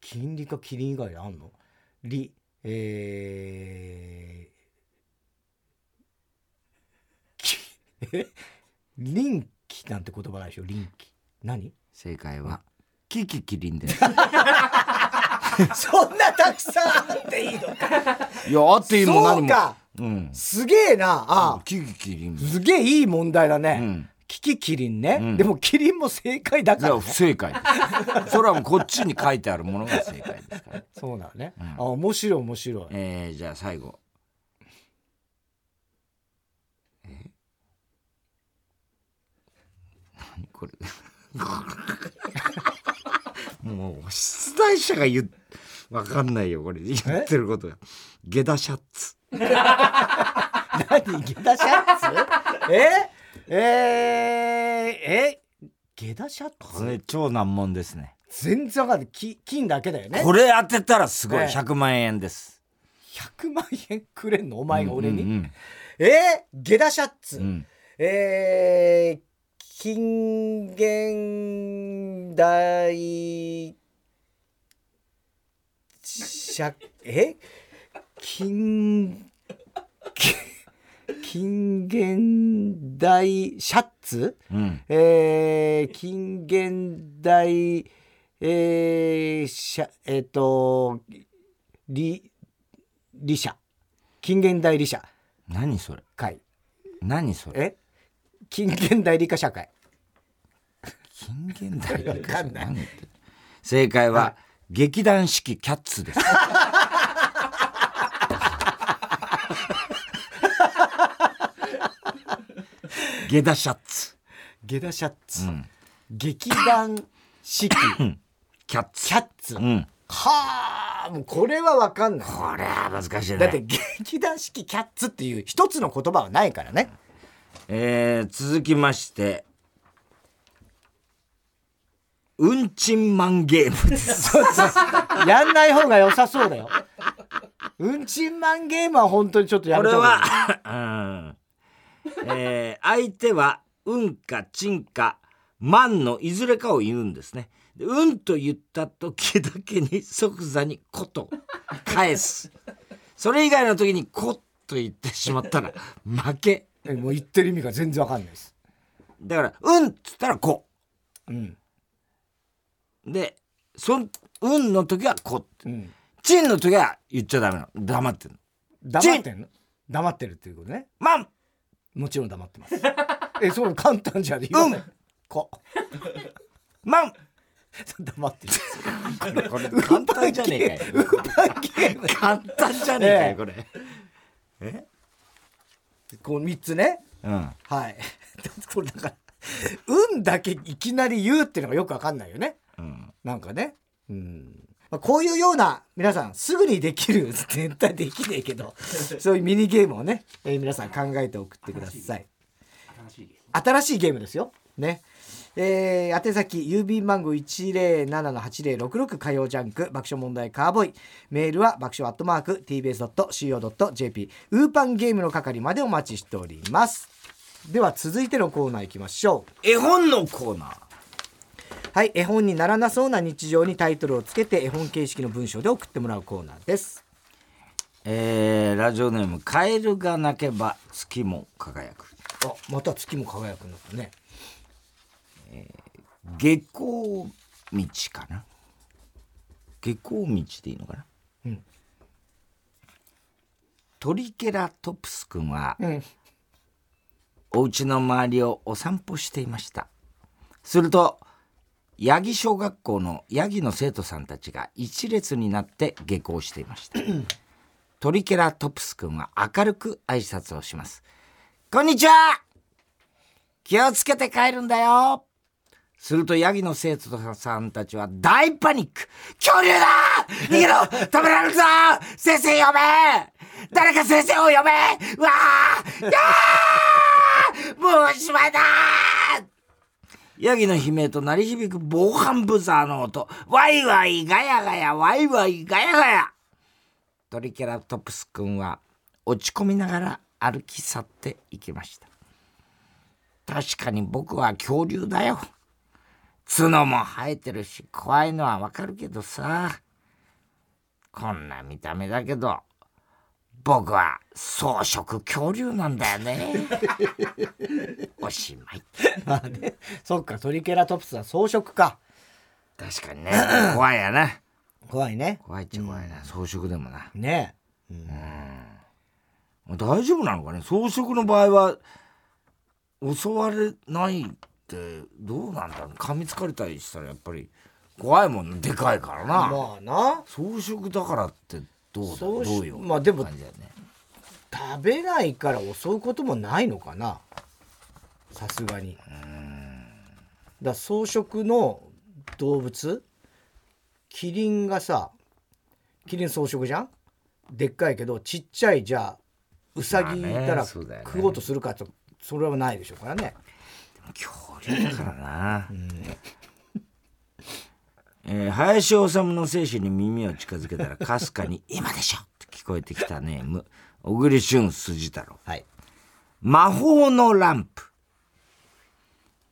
Speaker 4: 金利かキリン以外あんの？リえー、きえ？臨機なんて言葉ないでしょ？臨機何？
Speaker 5: 正解はキキキリンで。す
Speaker 4: そんなたくさんあっていいのか。
Speaker 5: いやあっていいも
Speaker 4: そ
Speaker 5: 何も。
Speaker 4: うか。
Speaker 5: うん。
Speaker 4: すげえな。あ
Speaker 5: キキキリン
Speaker 4: すげえいい問題だね、
Speaker 5: うん。
Speaker 4: キキキリンね、
Speaker 5: うん。
Speaker 4: でもキリンも正解だ
Speaker 5: いや
Speaker 4: から、ね、
Speaker 5: 不正解。それはもうこっちに書いてあるものが正解ですから。
Speaker 4: そうなのね、
Speaker 5: ん。
Speaker 4: あ面白い面白い。
Speaker 5: えー、じゃあ最後。え？何これ？もう出題者が言うわかんないよこれ。言ってることが。下駄シャツ。
Speaker 4: 何？ゲダシャツ？え？えー、え？ゲダシャ
Speaker 5: こ
Speaker 4: ツ
Speaker 5: れ超難問ですね。
Speaker 4: 全然わかんない。き金だけだよね。
Speaker 5: これ当てたらすごい。
Speaker 4: ええ。
Speaker 5: 100万円です。
Speaker 4: 100万円くれんの？お前が俺に、
Speaker 5: うんうん
Speaker 4: え？ー、ゲダシャツ、
Speaker 5: うんうん。
Speaker 4: えー、近現代社え？近近現代シャツ？
Speaker 5: うん。
Speaker 4: えー、近現代えー、しゃえっ、と理理社。近現代理社。
Speaker 5: 何それ？
Speaker 4: 会。
Speaker 5: 何それ？
Speaker 4: え？近現代理科社会。
Speaker 5: 近現代
Speaker 4: わかんない
Speaker 5: 何言って。る正解は、劇団四季キャッツです。ゲダシャツ、
Speaker 4: ゲダシャツ、
Speaker 5: うん、
Speaker 4: 劇団四季。
Speaker 5: キャッツ。
Speaker 4: キャッツ、
Speaker 5: うん、
Speaker 4: はあもうこれはわかんない。
Speaker 5: これは難しいね。
Speaker 4: だって劇団四季キャッツっていう一つの言葉はないからね
Speaker 5: えー続きましてうんちんマンゲームです。
Speaker 4: やんない方が良さそうだよ。うんちんマンゲームは本当にちょっとや
Speaker 5: これ
Speaker 4: めた方がいい
Speaker 5: は、うんえー相手はうんかちんかマンのいずれかを言うんですね。うんと言った時だけに即座にこと返す。それ以外の時にこと言ってしまったら負け。
Speaker 4: えもう言ってる意味が全然わかんないです。
Speaker 5: だから、うんっつったらこ。
Speaker 4: うん。
Speaker 5: で、そん、うんの時はこって。
Speaker 4: うん。
Speaker 5: ちんの時は言っちゃダメなの。黙ってんの。
Speaker 4: 黙ってんの？黙ってるっていうことね。
Speaker 5: マン
Speaker 4: もちろん黙ってます。え、そう簡単じゃん。言わない
Speaker 5: うん
Speaker 4: こ。
Speaker 5: マン
Speaker 4: 黙ってる。
Speaker 5: これ簡単じゃねえかよ。簡単じゃねえかよ、これ。
Speaker 4: こう三つね。
Speaker 5: うん。
Speaker 4: はい。これだから、運だけいきなり言うっていうのがよくわかんないよね。
Speaker 5: うん。
Speaker 4: なんかね。うん。まあ、こういうような、皆さん、すぐにできる、絶対できねえけど、そういうミニゲームをね、えー皆さん考えて送ってください。新しいゲームですよ。ね。えー、宛先、郵便番号107-8066火曜ジャンク、爆笑問題カーボーイ。メールは爆笑アットマーク tbs.co.jp。ウーパンゲームの係までお待ちしております。では続いてのコーナー行きましょう。
Speaker 5: 絵本のコーナー。
Speaker 4: はい、絵本にならなそうな日常にタイトルをつけて絵本形式の文章で送ってもらうコーナーです。
Speaker 5: えー、ラジオネーム、カエルが鳴けば月も輝く。
Speaker 4: あ、また月も輝くんだっ
Speaker 5: 下校道かな？下校道でいいのかな？
Speaker 4: うん。
Speaker 5: トリケラトプスくんは、
Speaker 4: うん。
Speaker 5: お家の周りをお散歩していました。すると八木小学校のヤギの生徒さんたちが一列になって下校していました。トリケラトプスくんは明るく挨拶をしますこんにちは！気をつけて帰るんだよするとヤギの生徒さんたちは大パニック。恐竜だ!逃げろ!止められるぞ!先生呼べ!誰か先生を呼べ!わ!ーやー!もうおしまいだ!ヤギの悲鳴と鳴り響く防犯ブザーの音。ワイワイガヤガヤワイワイガヤガヤ。トリケラトプスくんは落ち込みながら歩き去っていきました。確かに僕は恐竜だよ。角も生えてるし怖いのはわかるけどさ。こんな見た目だけど僕は草食恐竜なんだよね。おしまい。
Speaker 4: まあね、そっか、トリケラトプスは草食か。
Speaker 5: 確かにね。怖いやな。
Speaker 4: 怖いね。
Speaker 5: 怖いっちゃ怖いな、草食でもな。
Speaker 4: ね。
Speaker 5: 大丈夫なのかね。草食の場合は襲われないってどうなんだろう。噛みつかれたりしたらやっぱり怖いもんねでかいからな、
Speaker 4: まあな、
Speaker 5: 草食だからってどうだどういう
Speaker 4: まあでも
Speaker 5: 感じだよね。
Speaker 4: 食べないから襲うこともないのかな。さすがに。だ草食の動物？キリンがさキリン草食じゃん？でっかいけどちっちゃいじゃあウサギいた
Speaker 5: まあ
Speaker 4: ら食おうとするかとそれはないでしょうからね。
Speaker 5: 恐竜だからな、えー林修の精神に耳を近づけたらかすかに「今でしょ!」って聞こえてきたネーム小栗旬筋太郎。
Speaker 4: はい。
Speaker 5: 魔法のランプ。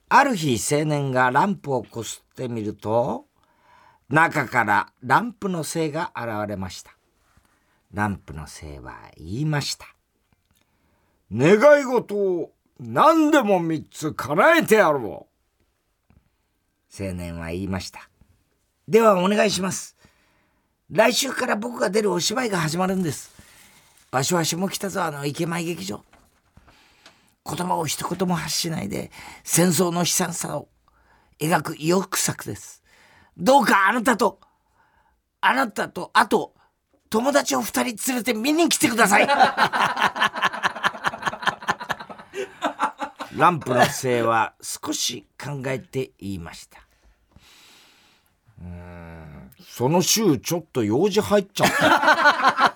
Speaker 5: ある日青年がランプをこすってみると中からランプの精が現れました。ランプの精は言いました。願い事を何でも三つ叶えてやろう青年は言いました。ではお願いします。来週から僕が出るお芝居が始まるんです。場所は下北沢の池前劇場。言葉を一言も発しないで戦争の悲惨さを描く意欲作です。どうかあなたとあなたとあと友達を二人連れて見に来てください。ランプの精は少し考えて言いました。うーんその週ちょっと用事入っちゃった。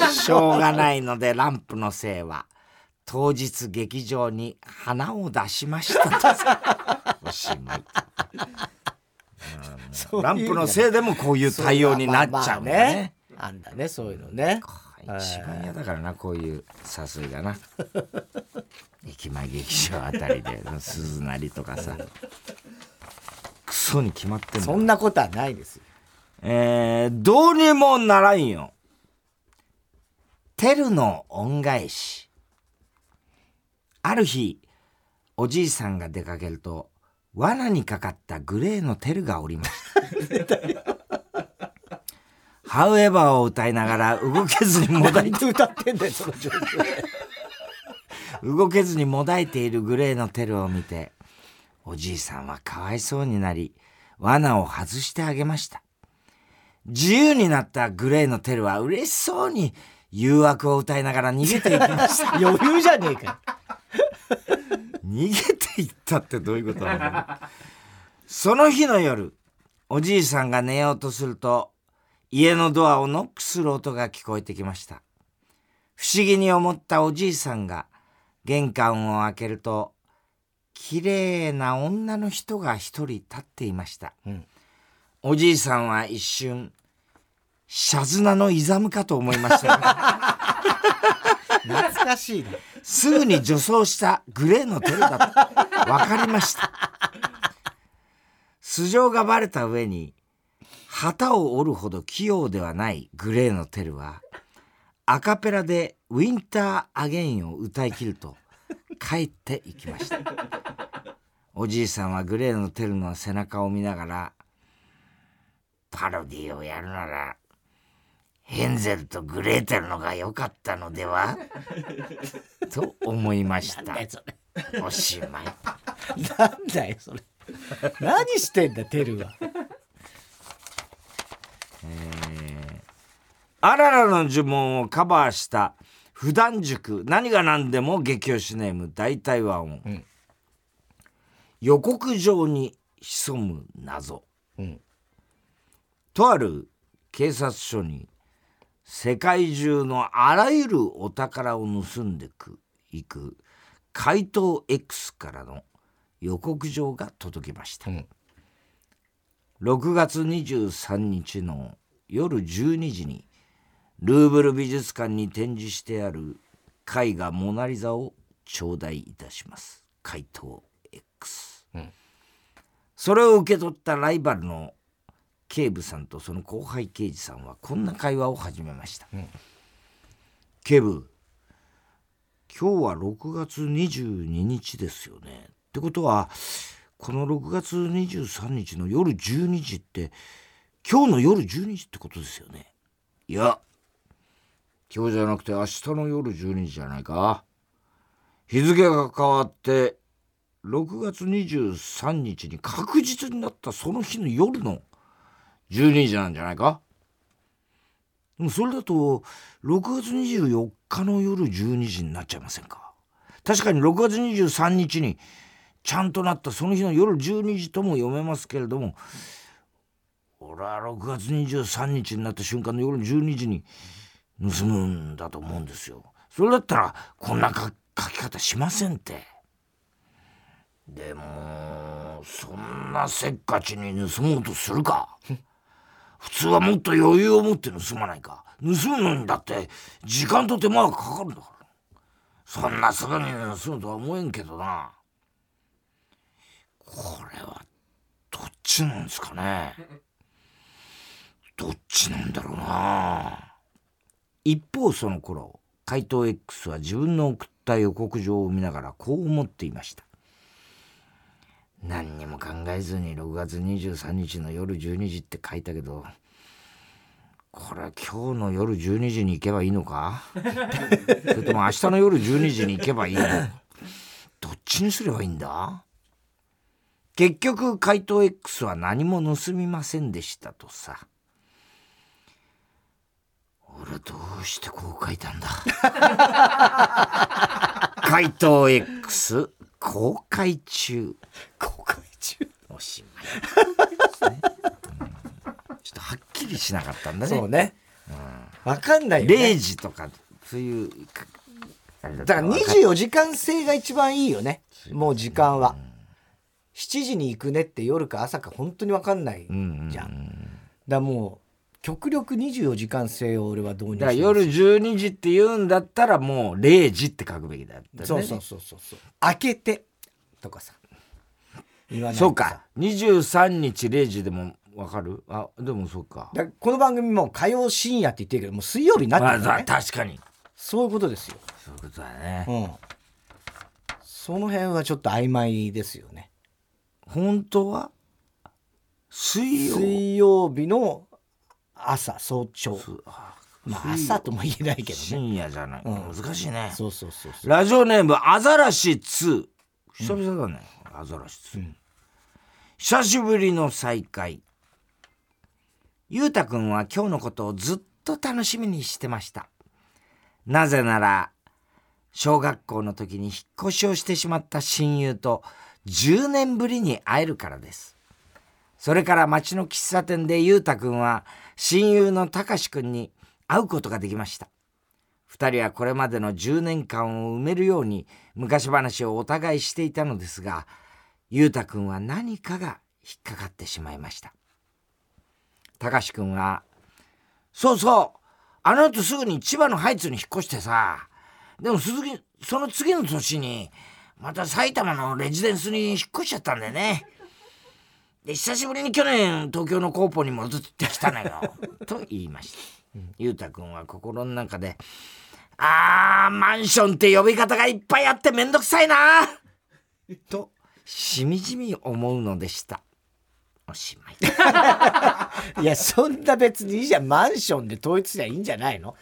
Speaker 5: しょうがないのでランプのせいは当日劇場に花を出しましたおしまいランプのせいでもこういう対応になっちゃうね。
Speaker 4: あんだねそういうのね
Speaker 5: 一番嫌だからなこういう誘いがな。駅前劇場あたりで 鈴なりとかさ。クソに決まってんだ
Speaker 4: そんなことはないですよ。
Speaker 5: えー、どうにもならんよ。テルの恩返し。ある日おじいさんが出かけると罠にかかったグレーのテルがおりました ハウエバーを歌いながら動けずにもだい
Speaker 4: 何で歌ってんだよ その状況。で
Speaker 5: 動けずにもだいているグレーのテルを見ておじいさんはかわいそうになり罠を外してあげました。自由になったグレーのテルは嬉しそうに誘惑を歌いながら逃げていきました。
Speaker 4: 余裕じゃねえか。
Speaker 5: 逃げていったってどういうことなの？その日の夜おじいさんが寝ようとすると家のドアをノックする音が聞こえてきました。不思議に思ったおじいさんが玄関を開けると綺麗な女の人が一人立っていました、
Speaker 4: ん。
Speaker 5: おじいさんは一瞬シャズナのイザムかと思いました。
Speaker 4: 懐かしいな
Speaker 5: すぐに女装したグレーのテルだと分かりました。素性がバレた上に、旗を折るほど器用ではないグレーのテルは、アカペラでウィンターアゲインを歌い切ると帰っていきました。おじいさんはグレーのテルの背中を見ながら、パロディをやるなら、ヘンゼルとグレーテルのが良かったのでは？と思いました。おしまい。
Speaker 4: なんだよそれ何してんだテルは
Speaker 5: あららの呪文をカバーした普段塾。何が何でも激推しネーム。大体和音、
Speaker 4: ん。
Speaker 5: 予告状に潜む謎、
Speaker 4: ん。
Speaker 5: とある警察署に世界中のあらゆるお宝を盗んでくいく怪盗 X からの予告状が届きました、
Speaker 4: ん
Speaker 5: 6月23日の夜12時にルーブル美術館に展示してある絵画「モナ・リザ」を頂戴いたします。怪盗 X、
Speaker 4: ん。
Speaker 5: それを受け取ったライバルの警部さんとその後輩刑事さんはこんな会話を始めました、警部今日は6月22日ですよね。ってことはこの6月23日の夜12時って今日の夜12時ってことですよね。いや今日じゃなくて明日の夜12時じゃないか。日付が変わって6月23日に確実になったその日の夜の12時なんじゃないか。でもそれだと6月24日の夜12時になっちゃいませんか。確かに6月23日にちゃんとなった。その日の夜12時とも読めますけれども俺は6月23日になった瞬間の夜12時に盗むんだと思うんですよ。それだったらこんな書き方しませんって。でもそんなせっかちに盗もうとするか。普通はもっと余裕を持って盗まないか。盗むのにだって時間と手間がかかるんだから。そんなすぐに盗むとは思えんけどな。これはどっちなんですかね？どっちなんだろうな？一方その頃怪盗 X は自分の送った予告状を見ながらこう思っていました。何にも考えずに6月23日の夜12時って書いたけどこれは今日の夜12時に行けばいいのか？それとも明日の夜12時に行けばいいの？どっちにすればいいんだ？結局怪盗 X は何も盗みませんでしたとさ。俺はどうしてこう書いたんだ？怪盗 X 公開中。
Speaker 4: 公開中？
Speaker 5: おしまい。ですね、うんちょっとはっきりしなかったんだね。
Speaker 4: そうね。わかんないよ、ね、
Speaker 5: 0時とかそういうだ
Speaker 4: から
Speaker 5: 分か
Speaker 4: 24時間制が一番いいよね。もう時間は7時に行くねって夜か朝か本当に分かんない
Speaker 5: うんうんうん
Speaker 4: じゃん。だもう極力24時間制を俺は導入して
Speaker 5: 夜12時って言うんだったらもう0時って書くべきだったね。
Speaker 4: そうそうそうそうそう開けてとかさ言わない
Speaker 5: そうか。23日0時でもわかる？あ、でもそうか。
Speaker 4: この番組も火曜深夜って言ってるけどもう水曜日になってるからね
Speaker 5: 確かに。
Speaker 4: そういうことですよ、
Speaker 5: そういうことだね。
Speaker 4: うん、その辺はちょっと曖昧ですよね
Speaker 5: 本当は？水曜
Speaker 4: 水曜日の朝早朝
Speaker 5: あ
Speaker 4: まあ朝とも言えないけどね
Speaker 5: 深夜じゃない。
Speaker 4: うん
Speaker 5: 難しいね。
Speaker 4: そうそうそう
Speaker 5: ラジオネーム、アザラシ2。久々だね、アザラシ2。久しぶりの再会。ゆうたくんは今日のことをずっと楽しみにしてました。なぜなら、小学校の時に引っ越しをしてしまった親友と10年ぶりに会えるからです。それから町の喫茶店でゆうたくんは親友のたかしくんに会うことができました。二人はこれまでの10年間を埋めるように昔話をお互いしていたのですが、ゆうたくんは何かが引っかかってしまいました。たかしくんは、そうそう、あの後すぐに千葉のハイツに引っ越してさ、でも鈴木、その次の年に、また埼玉のレジデンスに引っ越しちゃったんだよね。で、久しぶりに去年東京のコーポに戻ってきたのよ。と言いました。ゆうたくんは心の中で、あー、マンションって呼び方がいっぱいあってめんどくさいなと、しみじみ思うのでした。おしまい。
Speaker 4: いやそんな別にいいじゃんマンションで統一すりゃいいんじゃないの？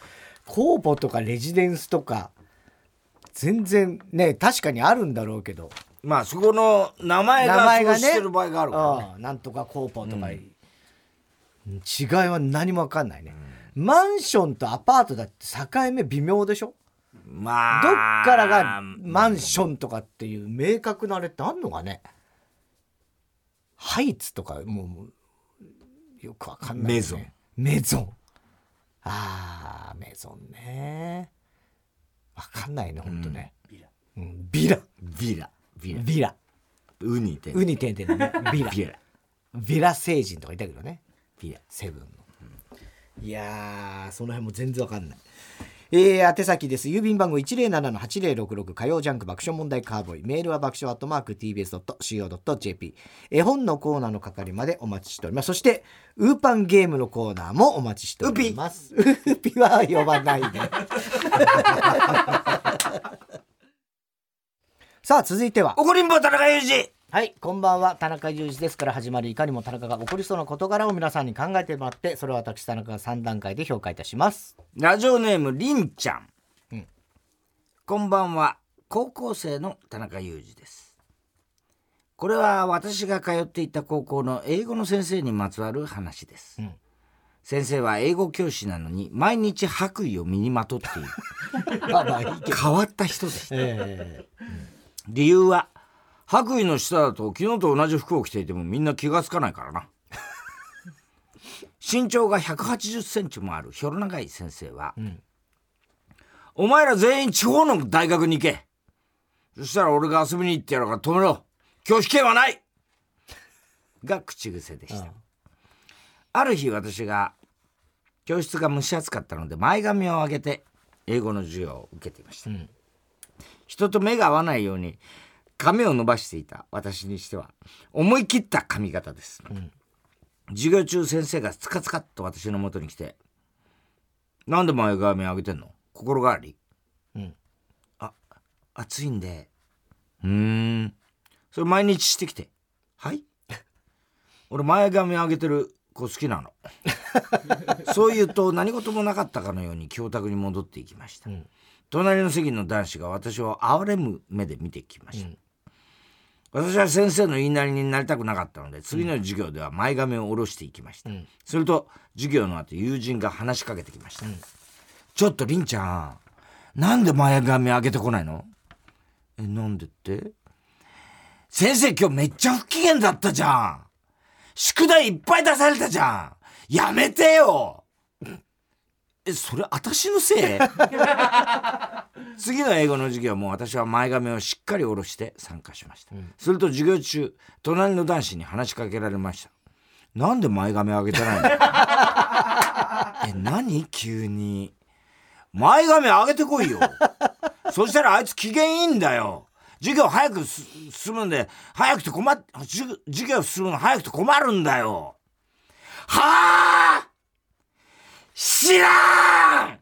Speaker 4: コーポとかレジデンスとか全然ね確かにあるんだろうけど。
Speaker 5: まあ、そこの名前
Speaker 4: 名
Speaker 5: が
Speaker 4: 前がね
Speaker 5: してる場合があるからね。
Speaker 4: ああなんとかコーポとか、違いは何も分かんないね、マンションとアパートだって境目微妙でしょ？
Speaker 5: まあ、
Speaker 4: どっからがマンションとかっていう明確なあれってあんのかね？ハイツとかもうよくわかんない、ね、
Speaker 5: メゾン。
Speaker 4: メゾン。あーメゾンねんないねほん。とね、うんビラ。
Speaker 5: ビラ。ビラ。
Speaker 4: ビラ。
Speaker 5: ウニて。
Speaker 4: ウニ点々のね。ビラ。
Speaker 5: ビラ。
Speaker 4: ビラ星人とかいたけどね。
Speaker 5: ビラ。
Speaker 4: セブンの、いやーその辺も全然わかんない。えー、宛先です。郵便番号107-8066火曜ジャンク爆笑問題カーボーイ。メールは爆笑アットマーク TBS.CO.JP 絵本のコーナーの係までお待ちしております。そしてウーパンゲームのコーナーもお待ちしております。ウーピ は呼ばないで さあ続いては。
Speaker 5: 怒りんぼ田中裕二。
Speaker 4: はい、こんばんは。田中裕二です。から始まるいかにも田中が起こりそうな事柄を皆さんに考えてもらって、それを私田中が3段階で評価いたします。
Speaker 5: ラジオネームりんちゃん、
Speaker 4: うん。
Speaker 5: こんばんは高校生の田中裕二です。これは私が通っていた高校の英語の先生にまつわる話です、
Speaker 4: うん
Speaker 5: 先生は英語教師なのに毎日白衣を身にまとっている。変わった人でした。
Speaker 4: え
Speaker 5: 理由は白衣の下だと昨日と同じ服を着ていてもみんな気がつかないからな。身長が1 8 0センチもあるひょろ長い先生は、
Speaker 4: ん。
Speaker 5: お前ら全員地方の大学に行け。そしたら俺が遊びに行ってやるから止めろ。拒否権はない。が口癖でした、ある日私が教室が蒸し暑かったので前髪を上げて英語の授業を受けていました、
Speaker 4: ん。
Speaker 5: 人と目が合わないように髪を伸ばしていた私にしては。思い切った髪型です、授業中先生がつかつかっと私の元に来て「なんで前髪上げてんの？心変わり?」
Speaker 4: うん
Speaker 5: あ暑いんでうーん。それ毎日してきてはい？俺前髪上げてる子好きなの。そう言うと何事もなかったかのように教託に戻っていきました、
Speaker 4: ん。
Speaker 5: 隣の席の男子が私を憐れむ目で見てきました、私は先生の言いなりになりたくなかったので次の授業では前髪を下ろしていきました、
Speaker 4: ん。
Speaker 5: すると授業の後友人が話しかけてきました、ちょっとりんちゃんなんで前髪上げてこないの？えなんでって？先生今日めっちゃ不機嫌だったじゃん宿題いっぱい出されたじゃん。やめてよ。えそれ私のせい？次の英語の授業も私は前髪をしっかり下ろして参加しました、すると授業中隣の男子に話しかけられました。なんで前髪上げてないの？え何？急に。前髪上げてこいよ。そしたらあいつ機嫌いいんだよ授業早く進むんで早くて困っ授授業進むの早くて困るんだよ。はあ？知らん！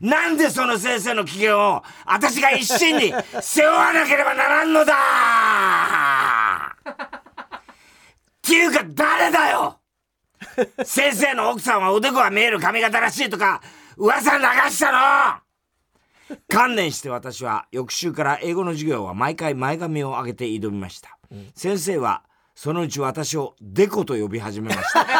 Speaker 5: なんでその先生の機嫌を私が一心に背負わなければならんのだ？っていうか誰だよ？先生の奥さんはおでこが見える髪型らしいとか噂流したの！観念して私は翌週から英語の授業は毎回前髪を上げて挑みました、先生はそのうち私をデコと呼び始めました。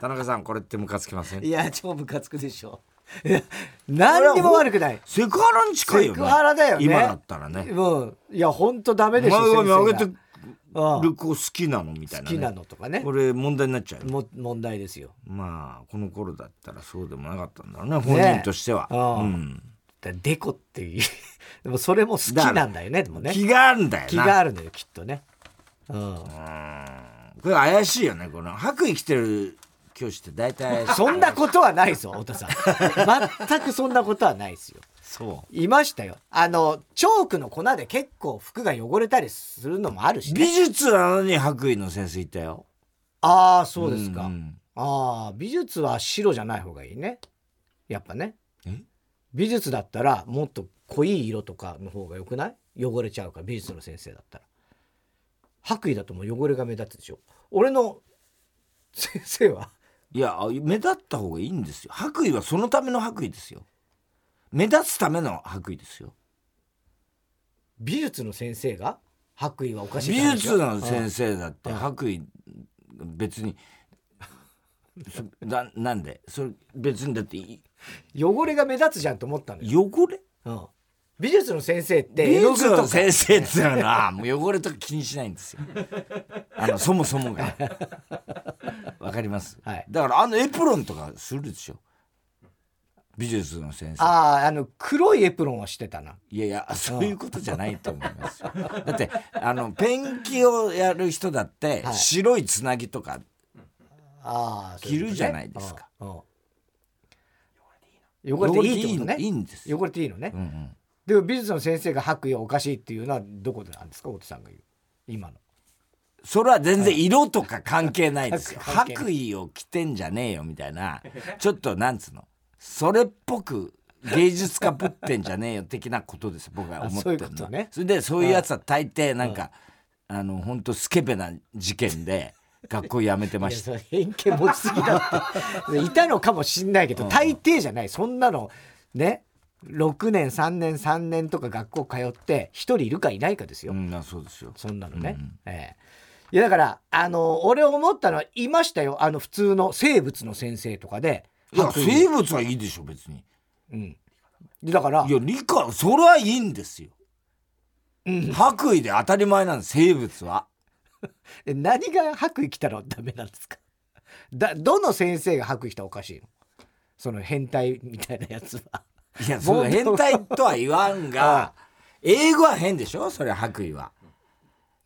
Speaker 5: 田中さんこれってムカつきません？
Speaker 4: いや超ムカつくでしょ。い や何にも悪くない。
Speaker 5: セクハラに近いよね。
Speaker 4: セクハラだよね。
Speaker 5: 今だったらね。
Speaker 4: うん。いや本当ダメでしょ
Speaker 5: 前髪上げてる子好きなのみたいな、ね、
Speaker 4: 好きなのとかね。
Speaker 5: これ問題になっちゃうよ。
Speaker 4: も問題ですよ。
Speaker 5: まあこの頃だったらそうでもなかったんだろうね本人としては、うん、
Speaker 4: だデコっていう。でもそれも好きなんだよねでもね。
Speaker 5: 気があるんだよな。
Speaker 4: 気があるのよきっとね。うん。
Speaker 5: これ怪しいよねこの。白衣着てる教師って大体。
Speaker 4: そんなことはないぞ太田さん。全くそんなことはないですよ
Speaker 5: そ
Speaker 4: いましたよ。あのチョークの粉で結構服が汚れたりするのもあるし、
Speaker 5: う美
Speaker 4: ね、
Speaker 5: 術なのに白衣の先生いたよ。
Speaker 4: ああそうですか、
Speaker 5: んん。
Speaker 4: ああ美術は白じゃない方がいいね。やっぱね。
Speaker 5: え？
Speaker 4: 美術だったらもっと濃い色とかの方がよくない？汚れちゃうから美術の先生だったら。白衣だともう汚れが目立つでしょ。俺の先生は？い
Speaker 5: や目立った方がいいんですよ。白衣はそのための白衣ですよ目立つための白衣ですよ。
Speaker 4: 美術の先生が？白衣はおかしい
Speaker 5: 美術の先生だって
Speaker 4: うん。
Speaker 5: 白衣別にそななんで？それ別にだってい
Speaker 4: うん汚れが目立つじゃんと思ったのよ、
Speaker 5: 汚れ？
Speaker 4: うん、美術の先生って
Speaker 5: 美術の先生ってのは もう汚れとか気にしないんですよ。あのそもそもが。わかります、
Speaker 4: はい。
Speaker 5: だからあのエプロンとかするでしょ美術の先生。
Speaker 4: あああの黒いエプロンはしてたな。い
Speaker 5: やいやそういうことじゃないと思いますよ。だってあのペンキをやる人だって
Speaker 4: はい。
Speaker 5: 白いつなぎとか着るじゃないですか。
Speaker 4: うんうん。汚れていいってことね。
Speaker 5: いいんです。よ、
Speaker 4: 汚れていいのね、
Speaker 5: うんうん。
Speaker 4: でも美術の先生が白衣はおかしいっていうのはどこでなんですか？太田さんが言う。今の。
Speaker 5: それは全然色とか関係ないですよ。白衣を着てんじゃねえよみたいな、ちょっとなんつうの、それっぽく芸術家ぶってんじゃねえよ 的なことです、僕が思ってるのは。
Speaker 4: あそね。
Speaker 5: それでそういうやつは大抵なんか、あの、本当スケベな事件で 学校辞めてました。
Speaker 4: 偏見持ちすぎだって。いたのかもしんないけど大抵じゃない。そんなのね。6年3年3年とか学校通って1人いるかいないかですよ、
Speaker 5: うん、あそうですよ。
Speaker 4: そんなのね、
Speaker 5: うん。
Speaker 4: ええ。いやだからあの俺思ったのはいましたよ。あの普通の生物の先生とかで
Speaker 5: いや、生物はいいでしょ、別に。
Speaker 4: うんでだから
Speaker 5: いや、理科、それはいいんですよ。
Speaker 4: うん
Speaker 5: 白衣で当たり前なんです、生物は。
Speaker 4: え何が白衣着たらダメなんですか？だどの先生が白衣着たらおかしいの？その変態みたいなやつは。
Speaker 5: いや、その変態とは言わんが、英語は変でしょ？それは白衣は。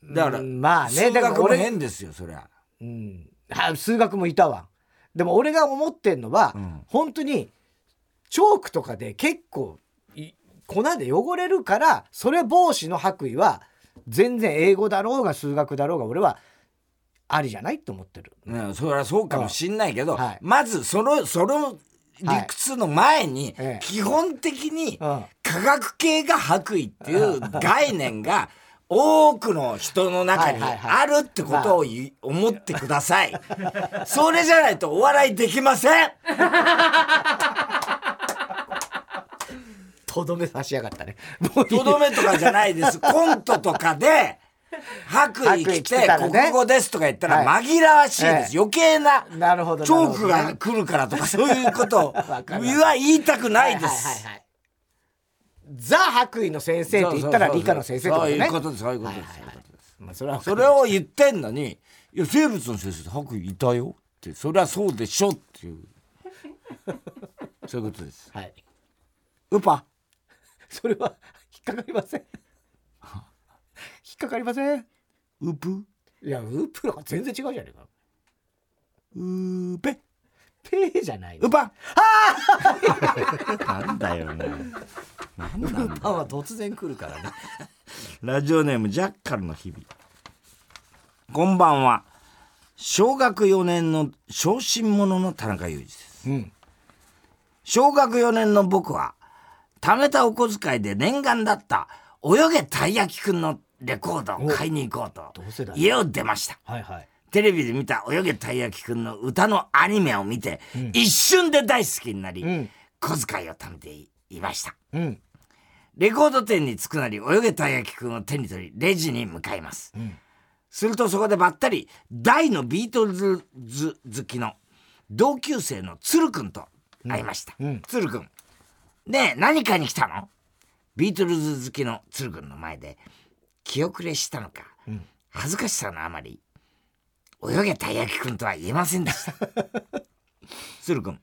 Speaker 5: だから、
Speaker 4: うんまあね
Speaker 5: 数
Speaker 4: だから
Speaker 5: 学も
Speaker 4: 俺
Speaker 5: 変ですよ、そりゃ。
Speaker 4: うん、あ数学もいたわでも俺が思ってんのは、
Speaker 5: うん。
Speaker 4: 本当にチョークとかで結構い粉で汚れるからそれ防止の白衣は全然英語だろうが数学だろうが俺はありじゃないと思ってる。
Speaker 5: ね、それはそうかもしんないけど、
Speaker 4: はい。
Speaker 5: まずその、その理屈の前に、
Speaker 4: ええ。
Speaker 5: 基本的に
Speaker 4: うん。
Speaker 5: 科学系が白衣っていう 概念が多くの人の中にあるってことをい思ってください。それじゃないとお笑いできません
Speaker 4: とどめ刺しやがったね。
Speaker 5: とどめとかじゃないです。コントとかで、白衣着て国語ですとか言ったら
Speaker 4: は
Speaker 5: 紛らわしいです。
Speaker 4: え
Speaker 5: 余計な
Speaker 4: なるほど
Speaker 5: チョークが来るからとかそういうことを 言いたくないです。
Speaker 4: ザ白衣の先生って言ったら理科の先生とね。
Speaker 5: そういうことです、そういうことです。
Speaker 4: まあそれは
Speaker 5: それを言ってんのに、いや生物の先生で白衣いたよってそりゃそうでしょっていう。そういうことです。
Speaker 4: はい。
Speaker 5: ウパ。
Speaker 4: それは引っかかりません。引っかかりません。
Speaker 5: ウプ？
Speaker 4: いやウープなんか全然違うじゃねえか。
Speaker 5: ウーペ
Speaker 4: ペーじゃないの。
Speaker 5: ウパ なんだよねなん
Speaker 4: ウ
Speaker 5: なんだ
Speaker 4: ーパンは突然来るからね。
Speaker 5: ラジオネームジャッカルの日々。こんばんは。小学4年の小心者の田中裕二です。
Speaker 4: うん。
Speaker 5: 小学4年の僕は貯めたお小遣いで念願だった泳げたい焼きくんのレコードを買いに行こうと
Speaker 4: 同世代
Speaker 5: 家を出ました。
Speaker 4: はいはい
Speaker 5: テレビで見た泳げたい焼きくんの歌のアニメを見て、一瞬で大好きになり、
Speaker 4: うん。
Speaker 5: 小遣いを貯めていました。
Speaker 4: うん。
Speaker 5: レコード店に着くなり泳げたい焼きくんを手に取りレジに向かいます、
Speaker 4: ん。
Speaker 5: するとそこでばったり大のビートルズ好きの同級生の鶴くんと会いました、
Speaker 4: うん。うん
Speaker 5: 鶴くん。ねえ何かに来たの？ビートルズ好きの鶴くんの前で気遅れしたのか、恥ずかしさのあまり泳げたい焼きくんとは言えませんでした。鶴くん。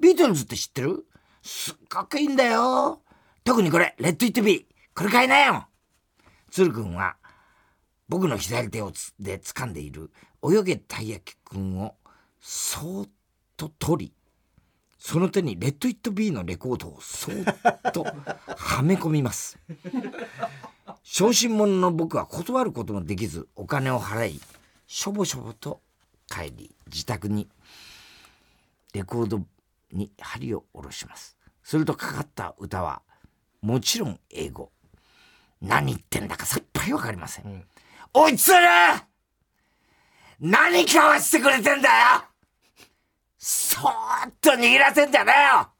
Speaker 5: ビートルズって知ってる？すっごくいいんだよ。特にこれレッド・イット・ビー。これ買いなよ。鶴くんは僕の左手をつで掴んでいる泳げたい焼きくんをそーっと取りその手に Let It Be のレコードをそーっとはめ込みます。小心者の僕は断ることもできずお金を払いしょぼしょぼと帰り自宅にレコードに針を下ろします。するとかかった歌はもちろん英語。何言ってんだかさっぱりわかりません、おいつる！何かわしてくれてんだよ！そーっと握らせんじゃねえよ！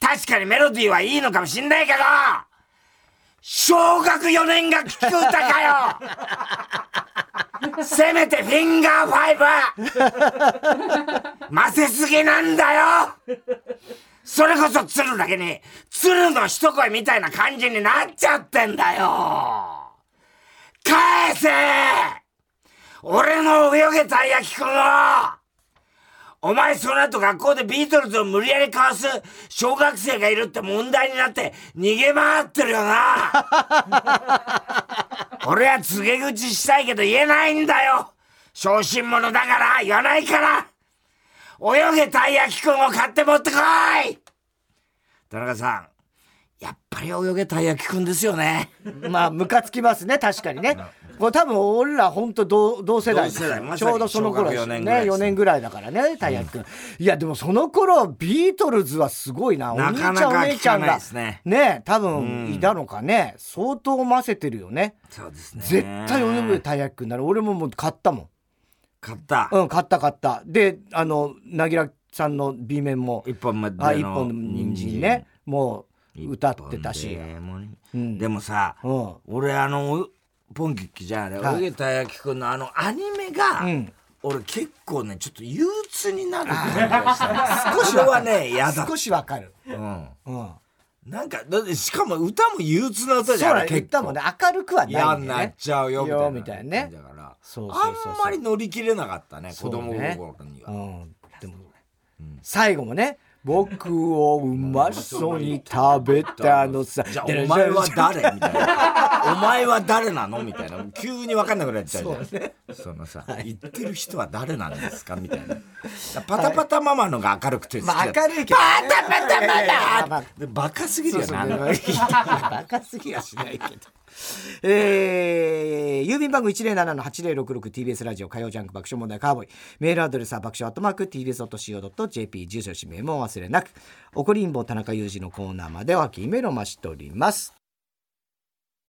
Speaker 5: 確かにメロディーはいいのかもしんないけど！小学4年が聴く歌かよせめてフィンガーファイブ。混ぜすぎなんだよ。それこそ鶴だけに鶴の一声みたいな感じになっちゃってんだよ。返せ。俺の泳げたい焼きくんを。お前その後学校でビートルズを無理やりかわす小学生がいるって問題になって逃げ回ってるよな。俺は告げ口したいけど言えないんだよ。小心者だから言わないから。泳げたい焼きくんを買って持ってこい。田中さんやっぱり泳げたい焼きくんですよね。
Speaker 4: まあムカつきますね確かにね これ多分俺ら本当同同世代。
Speaker 5: 世代。ま
Speaker 4: ちょうどその頃です
Speaker 5: 小学4年
Speaker 4: ね
Speaker 5: ぐらいですね。
Speaker 4: 4年ぐらいだからねたい焼きくん、いやでもその頃ビートルズはすごいな。お
Speaker 5: な
Speaker 4: 兄ちゃんお姉ちゃんが
Speaker 5: ね。
Speaker 4: ね多分いたのかね。相当混ぜてるよね。
Speaker 5: そうですね。
Speaker 4: 絶対泳ぐたい焼きくんなら俺ももう買ったもん。
Speaker 5: 買った、
Speaker 4: うん買った買った。であのなぎらさんの B 面も。
Speaker 5: 一本目
Speaker 4: あ一本の人参ね。もう歌ってたし。
Speaker 5: でもさ、
Speaker 4: うん。
Speaker 5: 俺あのポンキッキじゃんあれ、
Speaker 4: はい。
Speaker 5: 泳げた焼きくんのあのアニメが、
Speaker 4: うん。
Speaker 5: 俺結構ねちょっと憂鬱になる感じがした。少しはね嫌だ。
Speaker 4: 少しわかる。
Speaker 5: うん。
Speaker 4: うん。
Speaker 5: なんかだってしかも歌も憂鬱な歌じゃんあれ結構。
Speaker 4: 言ったもんね明るくはないね。
Speaker 5: になっちゃうよみたいな
Speaker 4: ね。
Speaker 5: だから。
Speaker 4: そうそうそう
Speaker 5: あんまり乗り切れなかったね子供心には、
Speaker 4: うん、でも、最後もね僕をうまそうに食べたのさ。
Speaker 5: じゃあお前は誰？みたいな お前は誰なの？みたいな。急に分かんなくなっちゃうじゃん。そのさ、言ってる人は誰なんですか？みたいな。パタパタママのが明るくて好き
Speaker 4: まあ
Speaker 5: だった。
Speaker 4: 明るいけど、ね、
Speaker 5: パタパタパ
Speaker 4: まあ
Speaker 5: タでバカすぎるよな。あの
Speaker 4: バカすぎはしないけど。えー、郵便番号 107-8066TBS ラジオ火曜ジャンク爆笑問題カーボーイ。メールアドレスは爆笑アットマーク TBS.CO.JP 住所氏名もお忘れなく。怒りんぼ田中裕二のコーナーまでは G メールを増しております